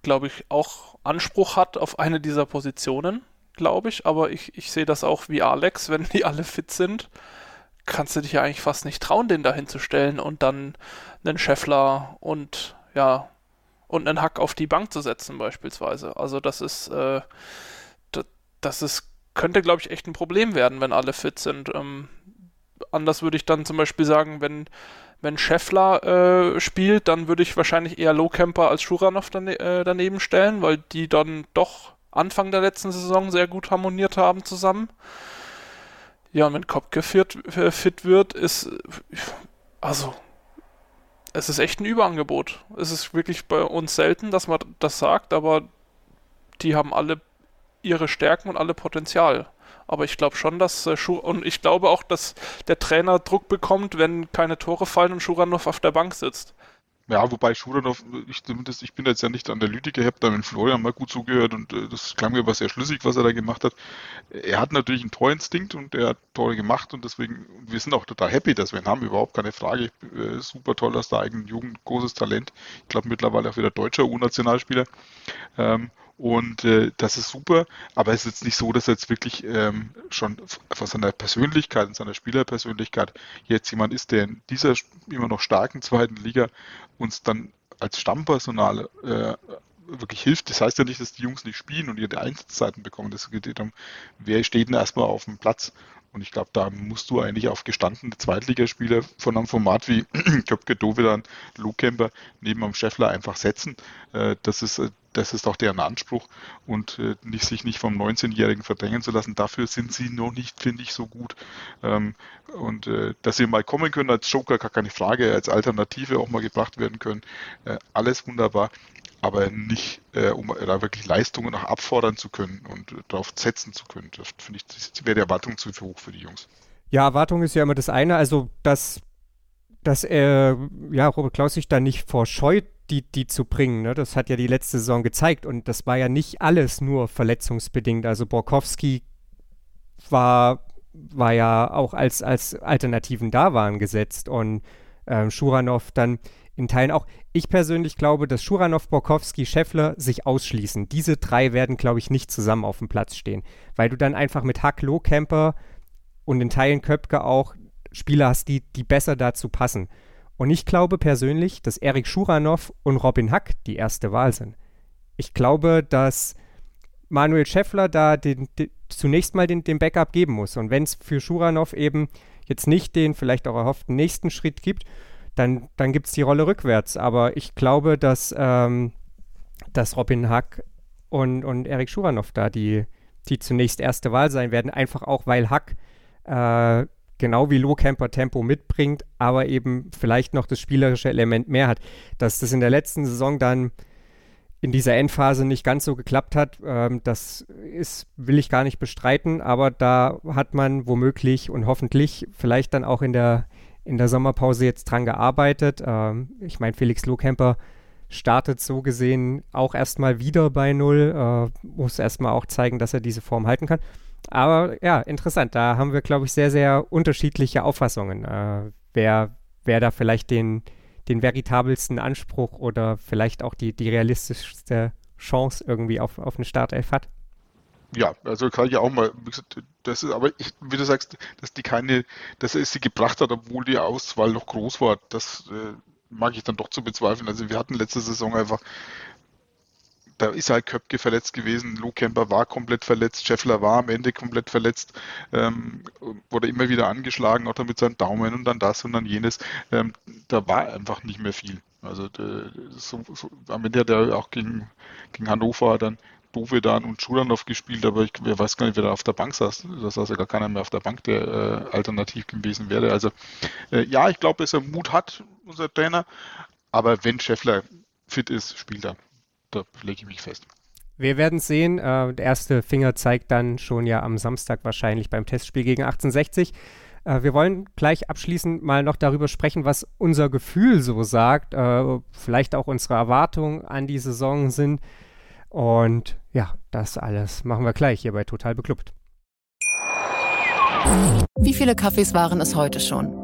glaube ich, auch Anspruch hat auf eine dieser Positionen, glaube ich. Aber ich, ich sehe das auch wie Alex, wenn die alle fit sind, kannst du dich ja eigentlich fast nicht trauen, den da hinzustellen und dann einen Scheffler und ja, und einen Hack auf die Bank zu setzen beispielsweise. Also das ist, äh, das ist, könnte glaube ich echt ein Problem werden, wenn alle fit sind. Ähm, anders würde ich dann zum Beispiel sagen, wenn wenn Scheffler äh, spielt, dann würde ich wahrscheinlich eher Lowcamper als Schuranov dane äh, daneben stellen, weil die dann doch Anfang der letzten Saison sehr gut harmoniert haben zusammen. Ja, und wenn Kopke fit, äh, fit wird, ist also es ist echt ein Überangebot. Es ist wirklich bei uns selten, dass man das sagt, aber die haben alle ihre Stärken und alle Potenzial. Aber ich glaube schon, dass äh, und ich glaube auch, dass der Trainer Druck bekommt, wenn keine Tore fallen und Schuranov auf der Bank sitzt. Ja, wobei Schuranov, ich zumindest, ich bin jetzt ja nicht Analytiker, ich habe da mit Florian mal gut zugehört und äh, das klang mir aber sehr schlüssig, was er da gemacht hat. Er hat natürlich einen Torinstinkt und er hat Tore gemacht und deswegen, wir sind auch total happy, dass wir ihn haben, überhaupt keine Frage. Äh, super toll aus der eigenen Jugend, großes Talent. Ich glaube mittlerweile auch wieder deutscher U-Nationalspieler. Ähm, und äh, das ist super, aber es ist jetzt nicht so, dass jetzt wirklich ähm, schon von seiner Persönlichkeit und seiner Spielerpersönlichkeit jetzt jemand ist, der in dieser immer noch starken zweiten Liga uns dann als Stammpersonal äh, wirklich hilft. Das heißt ja nicht, dass die Jungs nicht spielen und ihre Einsatzzeiten bekommen. Das geht darum, wer steht denn erstmal auf dem Platz. Und ich glaube, da musst du eigentlich auf gestandene Zweitligaspieler von einem Format wie Köpke, Dovedan, Lukemper neben am Scheffler einfach setzen. Äh, das ist äh, das ist auch deren Anspruch und äh, nicht, sich nicht vom 19-Jährigen verdrängen zu lassen. Dafür sind sie noch nicht, finde ich, so gut. Ähm, und dass sie mal kommen können als Joker, gar keine Frage, als Alternative auch mal gebracht werden können. alles wunderbar aber nicht, äh, um da wirklich Leistungen auch abfordern zu können und äh, darauf setzen zu können. Das finde ich, das wäre die Erwartung zu hoch für die Jungs. Ja, Erwartung ist ja immer das eine, also dass, dass er, ja, Robert Klaus sich da nicht vorscheut, die, die zu bringen. Ne? Das hat ja die letzte Saison gezeigt und das war ja nicht alles nur verletzungsbedingt. Also Borkowski war, war ja auch als, als Alternativen da waren gesetzt und ähm, Schuranov dann in Teilen auch. Ich persönlich glaube, dass Schuranov, Borkowski, Scheffler sich ausschließen. Diese drei werden, glaube ich, nicht zusammen auf dem Platz stehen, weil du dann einfach mit Hack, Lohkemper und in Teilen Köpke auch Spieler hast, die, die besser dazu passen. Und ich glaube persönlich, dass Erik Schuranov und Robin Hack die erste Wahl sind. Ich glaube, dass Manuel Scheffler da den, den, zunächst mal den, den Backup geben muss. Und wenn es für Schuranov eben jetzt nicht den vielleicht auch erhofften nächsten Schritt gibt, dann, dann gibt es die Rolle rückwärts. Aber ich glaube, dass, ähm, dass Robin Hack und, und Erik Schuranov da die, die zunächst erste Wahl sein werden, einfach auch, weil Hack äh, genau wie Low Camper Tempo mitbringt, aber eben vielleicht noch das spielerische Element mehr hat. Dass das in der letzten Saison dann in dieser Endphase nicht ganz so geklappt hat, ähm, das ist, will ich gar nicht bestreiten, aber da hat man womöglich und hoffentlich vielleicht dann auch in der, in der Sommerpause jetzt dran gearbeitet. Ähm, ich meine, Felix Lohkemper startet so gesehen auch erstmal wieder bei Null, äh, muss erstmal auch zeigen, dass er diese Form halten kann. Aber ja, interessant. Da haben wir, glaube ich, sehr, sehr unterschiedliche Auffassungen. Äh, wer, wer da vielleicht den, den veritabelsten Anspruch oder vielleicht auch die, die realistischste Chance irgendwie auf, auf eine Startelf hat. Ja, also kann ich auch mal, das ist, aber ich, wie du sagst, dass die keine, dass er sie gebracht hat, obwohl die Auswahl noch groß war, das äh, mag ich dann doch zu bezweifeln. Also wir hatten letzte Saison einfach da ist halt Köpke verletzt gewesen, Luke Kemper war komplett verletzt, Scheffler war am Ende komplett verletzt, ähm, wurde immer wieder angeschlagen, auch dann mit seinen Daumen und dann das und dann jenes. Ähm, da war einfach nicht mehr viel. Also äh, so, so, am Ende hat er auch gegen, gegen Hannover dann Dovedan und Schulanov gespielt, aber ich, ich weiß gar nicht, wer da auf der Bank saß. Da saß ja gar keiner mehr auf der Bank, der äh, alternativ gewesen wäre. Also äh, ja, ich glaube, dass er Mut hat, unser Trainer, aber wenn Scheffler fit ist, spielt er da lege ich mich fest. Wir werden sehen. Äh, der erste Finger zeigt dann schon ja am Samstag wahrscheinlich beim Testspiel gegen 1860. Äh, wir wollen gleich abschließend mal noch darüber sprechen, was unser Gefühl so sagt, äh, vielleicht auch unsere Erwartungen an die Saison sind. Und ja, das alles machen wir gleich hier bei Total Beklubbt. Wie viele Kaffees waren es heute schon?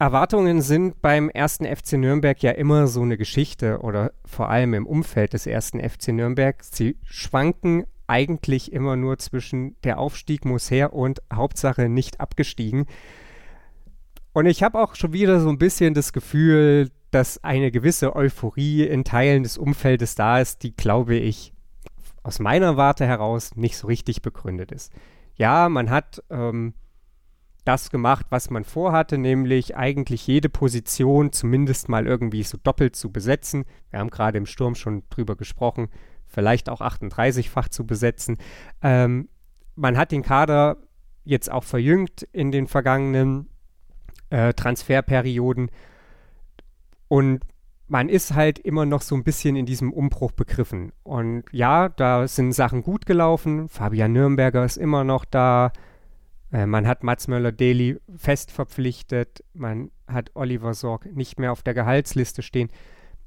Erwartungen sind beim ersten FC Nürnberg ja immer so eine Geschichte oder vor allem im Umfeld des ersten FC Nürnberg. Sie schwanken eigentlich immer nur zwischen der Aufstieg muss her und Hauptsache nicht abgestiegen. Und ich habe auch schon wieder so ein bisschen das Gefühl, dass eine gewisse Euphorie in Teilen des Umfeldes da ist, die, glaube ich, aus meiner Warte heraus nicht so richtig begründet ist. Ja, man hat ähm, das gemacht, was man vorhatte, nämlich eigentlich jede Position zumindest mal irgendwie so doppelt zu besetzen. Wir haben gerade im Sturm schon drüber gesprochen, vielleicht auch 38-fach zu besetzen. Ähm, man hat den Kader jetzt auch verjüngt in den vergangenen äh, Transferperioden und man ist halt immer noch so ein bisschen in diesem Umbruch begriffen. Und ja, da sind Sachen gut gelaufen. Fabian Nürnberger ist immer noch da. Äh, man hat Mats Möller-Daly fest verpflichtet, man hat Oliver Sorg nicht mehr auf der Gehaltsliste stehen.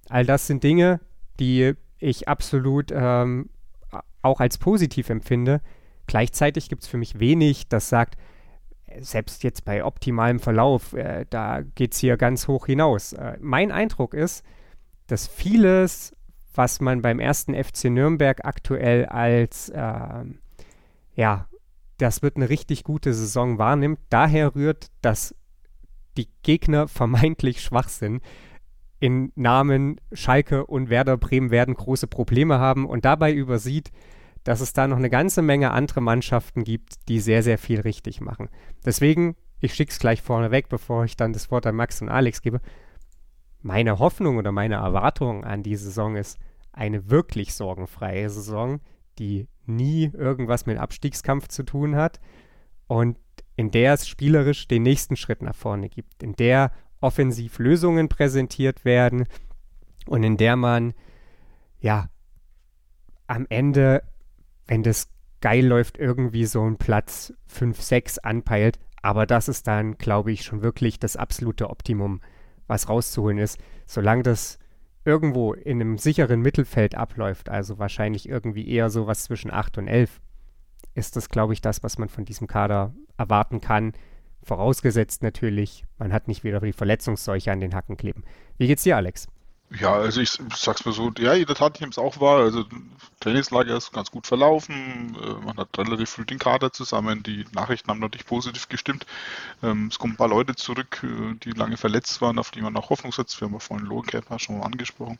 All das sind Dinge, die ich absolut ähm, auch als positiv empfinde. Gleichzeitig gibt es für mich wenig, das sagt, selbst jetzt bei optimalem Verlauf, äh, da geht es hier ganz hoch hinaus. Äh, mein Eindruck ist, dass vieles, was man beim ersten FC Nürnberg aktuell als äh, ja, das wird eine richtig gute Saison wahrnimmt. Daher rührt, dass die Gegner vermeintlich schwach sind. In Namen Schalke und Werder Bremen werden große Probleme haben und dabei übersieht, dass es da noch eine ganze Menge andere Mannschaften gibt, die sehr, sehr viel richtig machen. Deswegen, ich schicke es gleich vorneweg, bevor ich dann das Wort an Max und Alex gebe. Meine Hoffnung oder meine Erwartung an die Saison ist eine wirklich sorgenfreie Saison, die nie irgendwas mit Abstiegskampf zu tun hat und in der es spielerisch den nächsten Schritt nach vorne gibt, in der offensiv Lösungen präsentiert werden und in der man ja am Ende, wenn das geil läuft, irgendwie so einen Platz 5, 6 anpeilt. Aber das ist dann, glaube ich, schon wirklich das absolute Optimum, was rauszuholen ist. Solange das irgendwo in einem sicheren Mittelfeld abläuft, also wahrscheinlich irgendwie eher sowas zwischen 8 und 11, ist das, glaube ich, das, was man von diesem Kader erwarten kann. Vorausgesetzt natürlich, man hat nicht wieder die Verletzungsseuche an den Hacken kleben. Wie geht's dir, Alex? Ja, also ich sag's mal so, ja, in der Tat, ich es auch wahr. Also Trainingslager ist ganz gut verlaufen. Äh, man hat relativ früh den Kader zusammen. Die Nachrichten haben natürlich positiv gestimmt. Ähm, es kommen ein paar Leute zurück, äh, die lange verletzt waren, auf die man auch Hoffnung setzt. Wir haben ja vorhin Lohncamper schon mal angesprochen.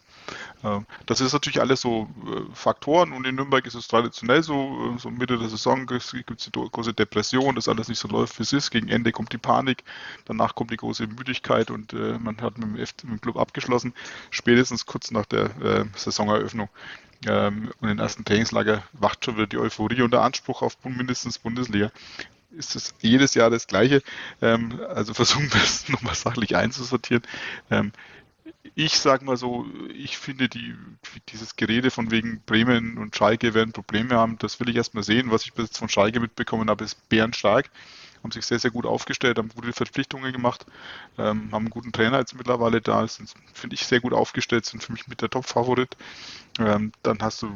Ähm, das ist natürlich alles so äh, Faktoren und in Nürnberg ist es traditionell so, so Mitte der Saison gibt es die große Depression, dass alles nicht so läuft, wie es ist. Gegen Ende kommt die Panik, danach kommt die große Müdigkeit und man hat mit dem Club abgeschlossen spätestens kurz nach der äh, Saisoneröffnung ähm, und im ersten Trainingslager wacht schon wieder die Euphorie und der Anspruch auf mindestens Bundesliga. Ist es jedes Jahr das Gleiche? Ähm, also versuchen wir es nochmal sachlich einzusortieren. Ähm, ich sage mal so, ich finde die, dieses Gerede von wegen Bremen und Schalke werden Probleme haben, das will ich erstmal sehen. Was ich bis jetzt von Schalke mitbekommen habe, ist bärenstark haben sich sehr, sehr gut aufgestellt, haben gute Verpflichtungen gemacht, ähm, haben einen guten Trainer jetzt mittlerweile da, sind, finde ich, sehr gut aufgestellt, sind für mich mit der Top-Favorit. Ähm, dann hast du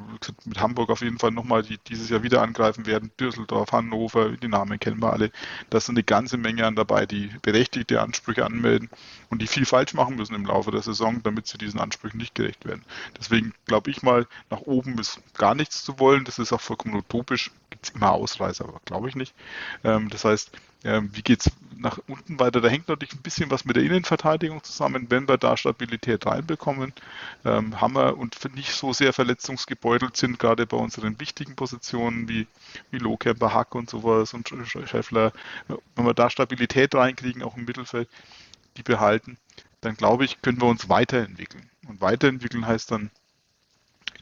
mit Hamburg auf jeden Fall nochmal, die dieses Jahr wieder angreifen werden, Düsseldorf, Hannover, die Namen kennen wir alle. Da sind eine ganze Menge an dabei, die berechtigte Ansprüche anmelden und die viel falsch machen müssen im Laufe der Saison, damit sie diesen Ansprüchen nicht gerecht werden. Deswegen glaube ich mal, nach oben ist gar nichts zu wollen. Das ist auch vollkommen utopisch. Gibt es immer Ausreißer, aber glaube ich nicht. Ähm, das heißt, Ähm, wie geht's nach unten weiter? Da hängt natürlich ein bisschen was mit der Innenverteidigung zusammen. Wenn wir da Stabilität reinbekommen, ähm, haben wir und nicht so sehr verletzungsgebeutelt sind, gerade bei unseren wichtigen Positionen wie, wie Lohkemper, Hack und sowas und Schäffler, wenn wir da Stabilität reinkriegen, auch im Mittelfeld, die behalten, dann glaube ich, können wir uns weiterentwickeln. Und weiterentwickeln heißt dann,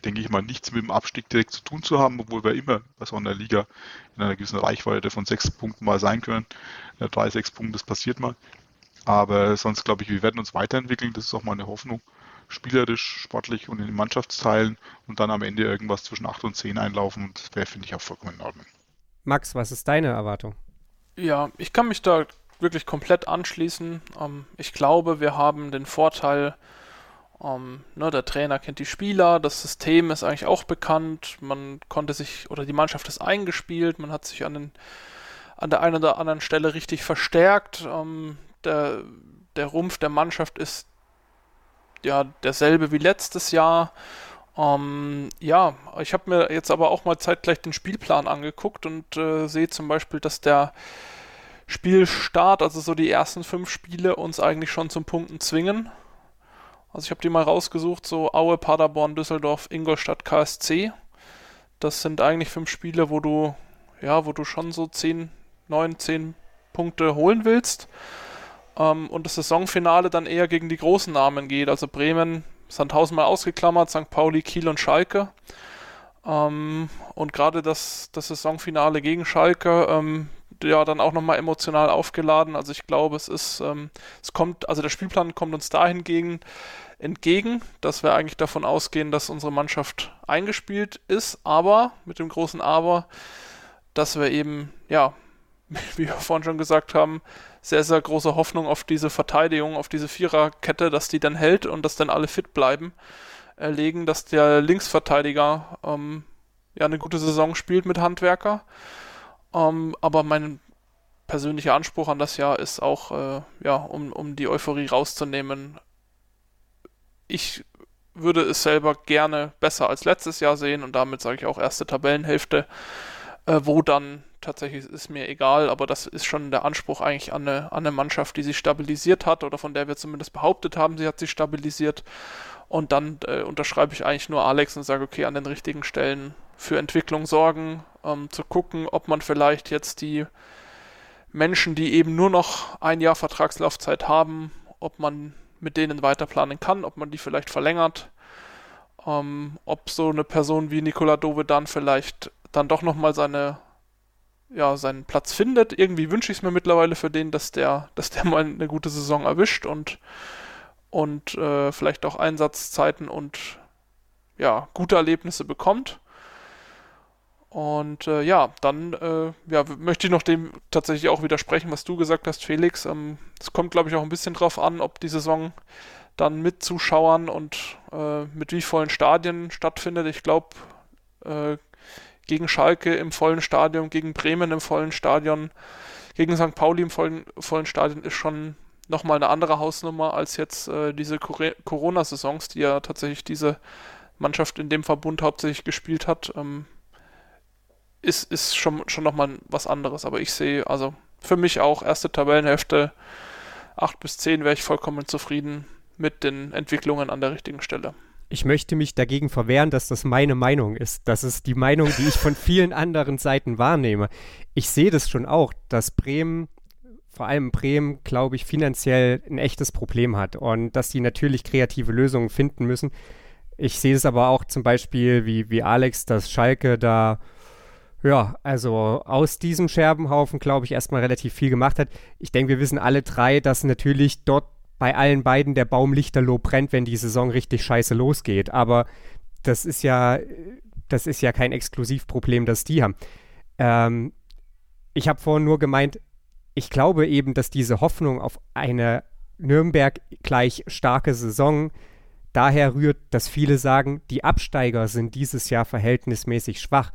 denke ich mal, nichts mit dem Abstieg direkt zu tun zu haben, obwohl wir immer bei so einer Liga in einer gewissen Reichweite von sechs Punkten mal sein können. Drei, sechs Punkte, das passiert mal. Aber sonst glaube ich, wir werden uns weiterentwickeln. Das ist auch meine Hoffnung. Spielerisch, sportlich und in den Mannschaftsteilen und dann am Ende irgendwas zwischen acht und zehn einlaufen. Und das wäre, finde ich, auch vollkommen in Ordnung. Max, was ist deine Erwartung? Ja, ich kann mich da wirklich komplett anschließen. Ähm, ich glaube, wir haben den Vorteil, ähm, ne, der Trainer kennt die Spieler, das System ist eigentlich auch bekannt, man konnte sich, oder die Mannschaft ist eingespielt, man hat sich an, den, an der einen oder anderen Stelle richtig verstärkt. Ähm, der, der Rumpf der Mannschaft ist ja derselbe wie letztes Jahr. Ähm, ja, ich habe mir jetzt aber auch mal zeitgleich den Spielplan angeguckt und äh, sehe zum Beispiel, dass der Spielstart, also so die ersten fünf Spiele, uns eigentlich schon zum Punkten zwingen. Also ich habe die mal rausgesucht, so Aue, Paderborn, Düsseldorf, Ingolstadt, KSC. Das sind eigentlich fünf Spiele, wo du, ja, wo du schon so 10, 9, 10 Punkte holen willst. Ähm, und das Saisonfinale dann eher gegen die großen Namen geht. Also Bremen, Sandhausen mal ausgeklammert, St. Pauli, Kiel und Schalke. Ähm, und gerade das, das Saisonfinale gegen Schalke, ähm, ja dann auch nochmal emotional aufgeladen. Also ich glaube, es ist, ähm, es kommt, also der Spielplan kommt uns dahingegen entgegen, dass wir eigentlich davon ausgehen, dass unsere Mannschaft eingespielt ist, aber mit dem großen Aber, dass wir eben, ja, wie wir vorhin schon gesagt haben, sehr, sehr große Hoffnung auf diese Verteidigung, auf diese Viererkette, dass die dann hält und dass dann alle fit bleiben, äh, legen, dass der Linksverteidiger ähm, ja eine gute Saison spielt mit Handwerker. Ähm, aber mein persönlicher Anspruch an das Jahr ist auch, äh, ja, um, um die Euphorie rauszunehmen, ich würde es selber gerne besser als letztes Jahr sehen und damit sage ich auch erste Tabellenhälfte, äh, wo dann tatsächlich ist mir egal, aber das ist schon der Anspruch eigentlich an eine, an eine Mannschaft, die sich stabilisiert hat oder von der wir zumindest behauptet haben, sie hat sich stabilisiert. Und dann äh, unterschreibe ich eigentlich nur Alex und sage, okay, an den richtigen Stellen für Entwicklung sorgen, ähm, zu gucken, ob man vielleicht jetzt die Menschen, die eben nur noch ein Jahr Vertragslaufzeit haben, ob man mit denen weiterplanen kann, ob man die vielleicht verlängert, ähm, ob so eine Person wie Nikola Dove dann vielleicht dann doch nochmal seine ja, seinen Platz findet. Irgendwie wünsche ich es mir mittlerweile für den, dass der, dass der mal eine gute Saison erwischt und, und äh, vielleicht auch Einsatzzeiten und ja, gute Erlebnisse bekommt. Und äh, ja, dann äh, ja, möchte ich noch dem tatsächlich auch widersprechen, was du gesagt hast, Felix. Ähm, es ähm, kommt, glaube ich, auch ein bisschen drauf an, ob die Saison dann mit Zuschauern und äh, mit wie vollen Stadien stattfindet. Ich glaube, äh, gegen Schalke im vollen Stadion, gegen Bremen im vollen Stadion, gegen St. Pauli im vollen, vollen Stadion ist schon nochmal eine andere Hausnummer als jetzt äh, diese Corona-Saisons, die ja tatsächlich diese Mannschaft in dem Verbund hauptsächlich gespielt hat. Ähm, ist, ist schon, schon nochmal was anderes. Aber ich sehe, also für mich auch erste Tabellenhälfte 8 bis 10 wäre ich vollkommen zufrieden mit den Entwicklungen an der richtigen Stelle. Ich möchte mich dagegen verwehren, dass das meine Meinung ist. Das ist die Meinung, die ich von vielen anderen Seiten wahrnehme. Ich sehe das schon auch, dass Bremen, vor allem Bremen, glaube ich, finanziell ein echtes Problem hat und dass die natürlich kreative Lösungen finden müssen. Ich sehe es aber auch zum Beispiel wie, wie Alex, dass Schalke da ja, also aus diesem Scherbenhaufen, glaube ich, erstmal relativ viel gemacht hat. Ich denke, wir wissen alle drei, dass natürlich dort bei allen beiden der Baum lichterloh brennt, wenn die Saison richtig scheiße losgeht. Aber das ist ja, das ist ja kein Exklusivproblem, das die haben. Ähm, ich habe vorhin nur gemeint, ich glaube eben, dass diese Hoffnung auf eine Nürnberg gleich starke Saison daher rührt, dass viele sagen, die Absteiger sind dieses Jahr verhältnismäßig schwach.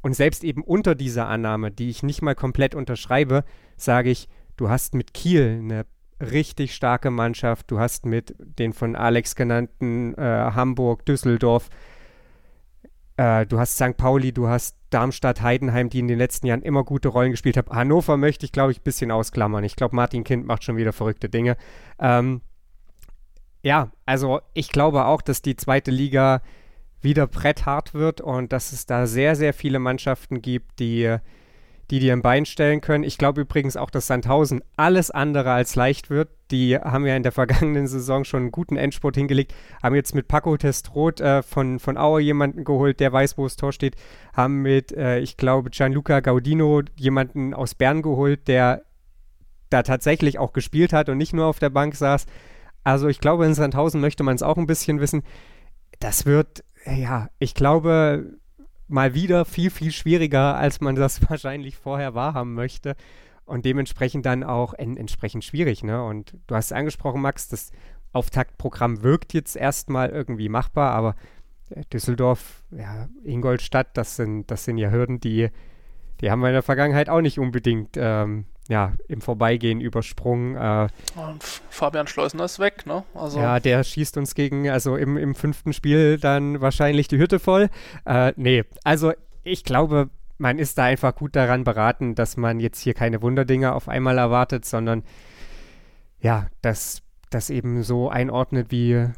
Und selbst eben unter dieser Annahme, die ich nicht mal komplett unterschreibe, sage ich, du hast mit Kiel eine richtig starke Mannschaft. Du hast mit den von Alex genannten äh, Hamburg, Düsseldorf Äh, du hast St. Pauli, du hast Darmstadt, Heidenheim, die in den letzten Jahren immer gute Rollen gespielt haben. Hannover möchte ich, glaube ich, ein bisschen ausklammern. Ich glaube, Martin Kind macht schon wieder verrückte Dinge. Ähm, ja, also ich glaube auch, dass die zweite Liga wieder bretthart wird und dass es da sehr, sehr viele Mannschaften gibt, die die dir ein Bein stellen können. Ich glaube übrigens auch, dass Sandhausen alles andere als leicht wird. Die haben ja in der vergangenen Saison schon einen guten Endspurt hingelegt, haben jetzt mit Paco Testroth äh, von, von Aue jemanden geholt, der weiß, wo das Tor steht, haben mit, äh, ich glaube, Gianluca Gaudino jemanden aus Bern geholt, der da tatsächlich auch gespielt hat und nicht nur auf der Bank saß. Also ich glaube, in Sandhausen möchte man es auch ein bisschen wissen. Das wird, ja, ich glaube, mal wieder viel, viel schwieriger, als man das wahrscheinlich vorher wahrhaben möchte. Und dementsprechend dann auch en entsprechend schwierig. Ne? Und du hast es angesprochen, Max, das Auftaktprogramm wirkt jetzt erstmal irgendwie machbar, aber äh, Düsseldorf, ja, Ingolstadt, das sind, das sind ja Hürden, die, die haben wir in der Vergangenheit auch nicht unbedingt ähm, ja, im Vorbeigehen übersprungen. Äh, und Fabian Schleusner ist weg, ne? Also ja, der schießt uns gegen, also im, im fünften Spiel dann wahrscheinlich die Hütte voll. Äh, nee, also ich glaube, man ist da einfach gut daran beraten, dass man jetzt hier keine Wunderdinger auf einmal erwartet, sondern ja, dass das eben so einordnet, wie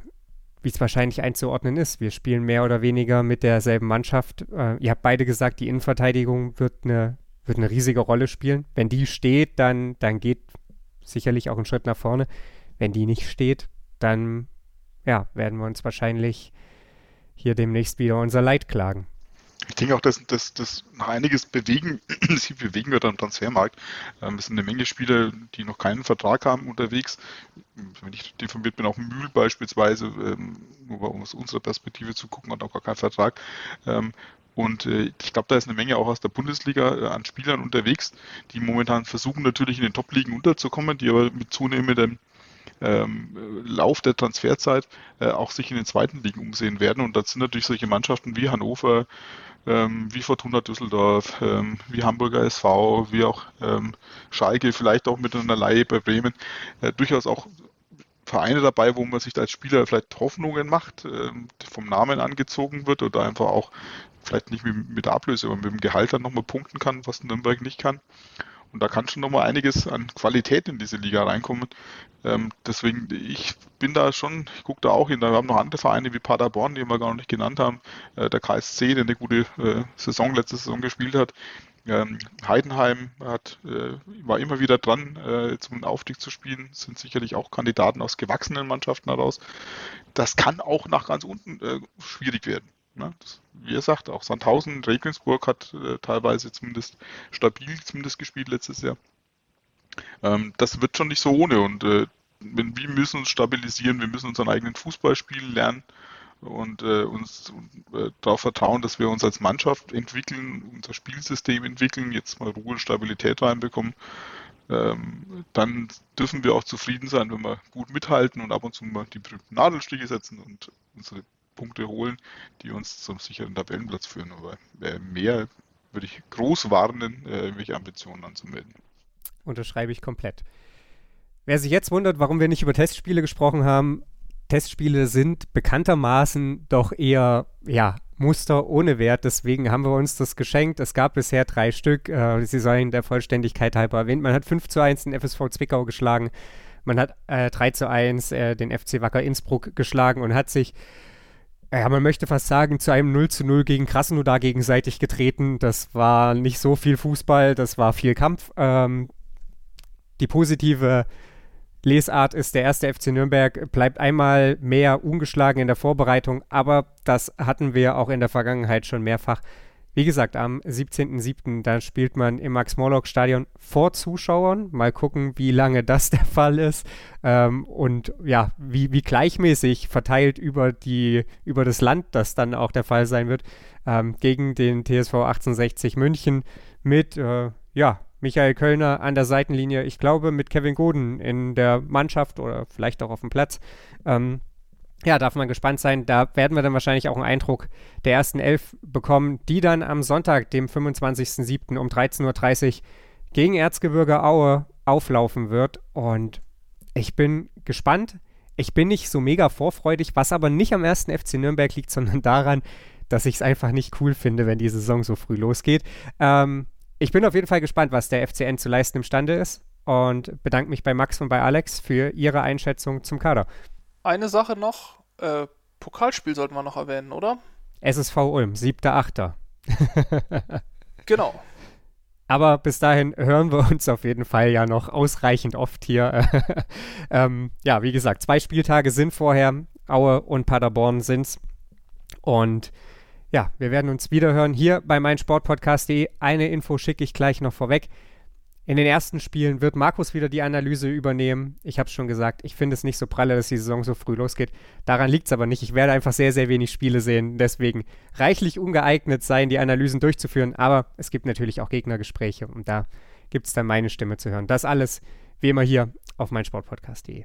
wie es wahrscheinlich einzuordnen ist. Wir spielen mehr oder weniger mit derselben Mannschaft. Äh, ihr habt beide gesagt, die Innenverteidigung wird eine wird eine riesige Rolle spielen. Wenn die steht, dann, dann geht sicherlich auch ein Schritt nach vorne. Wenn die nicht steht, dann ja, werden wir uns wahrscheinlich hier demnächst wieder unser Leid klagen. Ich denke auch, dass, dass, noch einiges bewegen, sich bewegen wird am Transfermarkt. Ähm, es sind eine Menge Spieler, die noch keinen Vertrag haben unterwegs. Wenn ich informiert bin, auch Mühl beispielsweise, ähm, nur um aus unserer Perspektive zu gucken, hat auch gar keinen Vertrag. Ähm, und äh, ich glaube, da ist eine Menge auch aus der Bundesliga äh, an Spielern unterwegs, die momentan versuchen natürlich in den Top-Ligen unterzukommen, die aber mit zunehmendem ähm, Lauf der Transferzeit äh, auch sich in den zweiten Ligen umsehen werden. Und das sind natürlich solche Mannschaften wie Hannover, ähm, wie Fortuna Düsseldorf, ähm, wie Hamburger SV, wie auch ähm, Schalke, vielleicht auch mit einer Laie bei Bremen, äh, durchaus auch Vereine dabei, wo man sich als Spieler vielleicht Hoffnungen macht, äh, vom Namen angezogen wird oder einfach auch vielleicht nicht mit, mit der Ablöse, aber mit dem Gehalt dann nochmal punkten kann, was Nürnberg nicht kann. Und da kann schon nochmal einiges an Qualität in diese Liga reinkommen. Ähm, deswegen, ich bin da schon, ich gucke da auch hin. Wir haben noch andere Vereine wie Paderborn, die wir gar noch nicht genannt haben. Äh, der KSC, der eine gute äh, Saison, letzte Saison gespielt hat. Ähm, Heidenheim hat, äh, war immer wieder dran, äh, zum Aufstieg zu spielen, sind sicherlich auch Kandidaten aus gewachsenen Mannschaften heraus. Das kann auch nach ganz unten äh, schwierig werden. Ne? Das, wie ihr sagt, auch Sandhausen, Regensburg hat äh, teilweise zumindest stabil zumindest gespielt letztes Jahr. Ähm, das wird schon nicht so ohne und äh, wir müssen uns stabilisieren, wir müssen unseren eigenen Fußball spielen lernen und äh, uns äh, darauf vertrauen, dass wir uns als Mannschaft entwickeln, unser Spielsystem entwickeln, jetzt mal Ruhe und Stabilität reinbekommen. Ähm, dann dürfen wir auch zufrieden sein, wenn wir gut mithalten und ab und zu mal die berühmten Nadelstiche setzen und unsere Punkte holen, die uns zum sicheren Tabellenplatz führen. Aber äh, mehr würde ich groß warnen, äh, irgendwelche Ambitionen anzumelden. Unterschreibe ich komplett. Wer sich jetzt wundert, warum wir nicht über Testspiele gesprochen haben, Testspiele sind bekanntermaßen doch eher, ja, Muster ohne Wert. Deswegen haben wir uns das geschenkt. Es gab bisher drei Stück. Äh, sie sollen der Vollständigkeit halber erwähnt. Man hat 5 zu 1 den FSV Zwickau geschlagen. Man hat äh, 3 zu 1 äh, den FC Wacker Innsbruck geschlagen und hat sich ja, man möchte fast sagen, zu einem 0 zu 0 gegen Krasnodar gegenseitig getreten. Das war nicht so viel Fußball, das war viel Kampf. Ähm, die positive Lesart ist, der erste FC Nürnberg bleibt einmal mehr ungeschlagen in der Vorbereitung, aber das hatten wir auch in der Vergangenheit schon mehrfach. Wie gesagt, am 17.07. da spielt man im Max-Morlock-Stadion vor Zuschauern. Mal gucken, wie lange das der Fall ist ähm, und ja, wie, wie gleichmäßig verteilt über, die, über das Land das dann auch der Fall sein wird. Ähm, gegen den TSV 1860 München mit, äh, ja, Michael Kölner an der Seitenlinie. Ich glaube, mit Kevin Goden in der Mannschaft oder vielleicht auch auf dem Platz. Ähm, ja, darf man gespannt sein. Da werden wir dann wahrscheinlich auch einen Eindruck der ersten Elf bekommen, die dann am Sonntag, dem 25.07. um 13.30 Uhr gegen Erzgebirge Aue auflaufen wird. Und ich bin gespannt. Ich bin nicht so mega vorfreudig, was aber nicht am ersten FC Nürnberg liegt, sondern daran, dass ich es einfach nicht cool finde, wenn die Saison so früh losgeht. Ähm, ich bin auf jeden Fall gespannt, was der FCN zu leisten imstande ist und bedanke mich bei Max und bei Alex für ihre Einschätzung zum Kader. Eine Sache noch, äh, Pokalspiel sollten wir noch erwähnen, oder? SSV Ulm, 7.8. genau. Aber bis dahin hören wir uns auf jeden Fall ja noch ausreichend oft hier. ähm, ja, wie gesagt, zwei Spieltage sind vorher. Aue und Paderborn sind's. Und ja, wir werden uns wiederhören hier bei meinsportpodcast.de. Eine Info schicke ich gleich noch vorweg. In den ersten Spielen wird Markus wieder die Analyse übernehmen. Ich habe es schon gesagt, ich finde es nicht so pralle, dass die Saison so früh losgeht. Daran liegt es aber nicht. Ich werde einfach sehr, sehr wenig Spiele sehen. Deswegen reichlich ungeeignet sein, die Analysen durchzuführen. Aber es gibt natürlich auch Gegnergespräche und da gibt es dann meine Stimme zu hören. Das alles wie immer hier auf meinsportpodcast.de.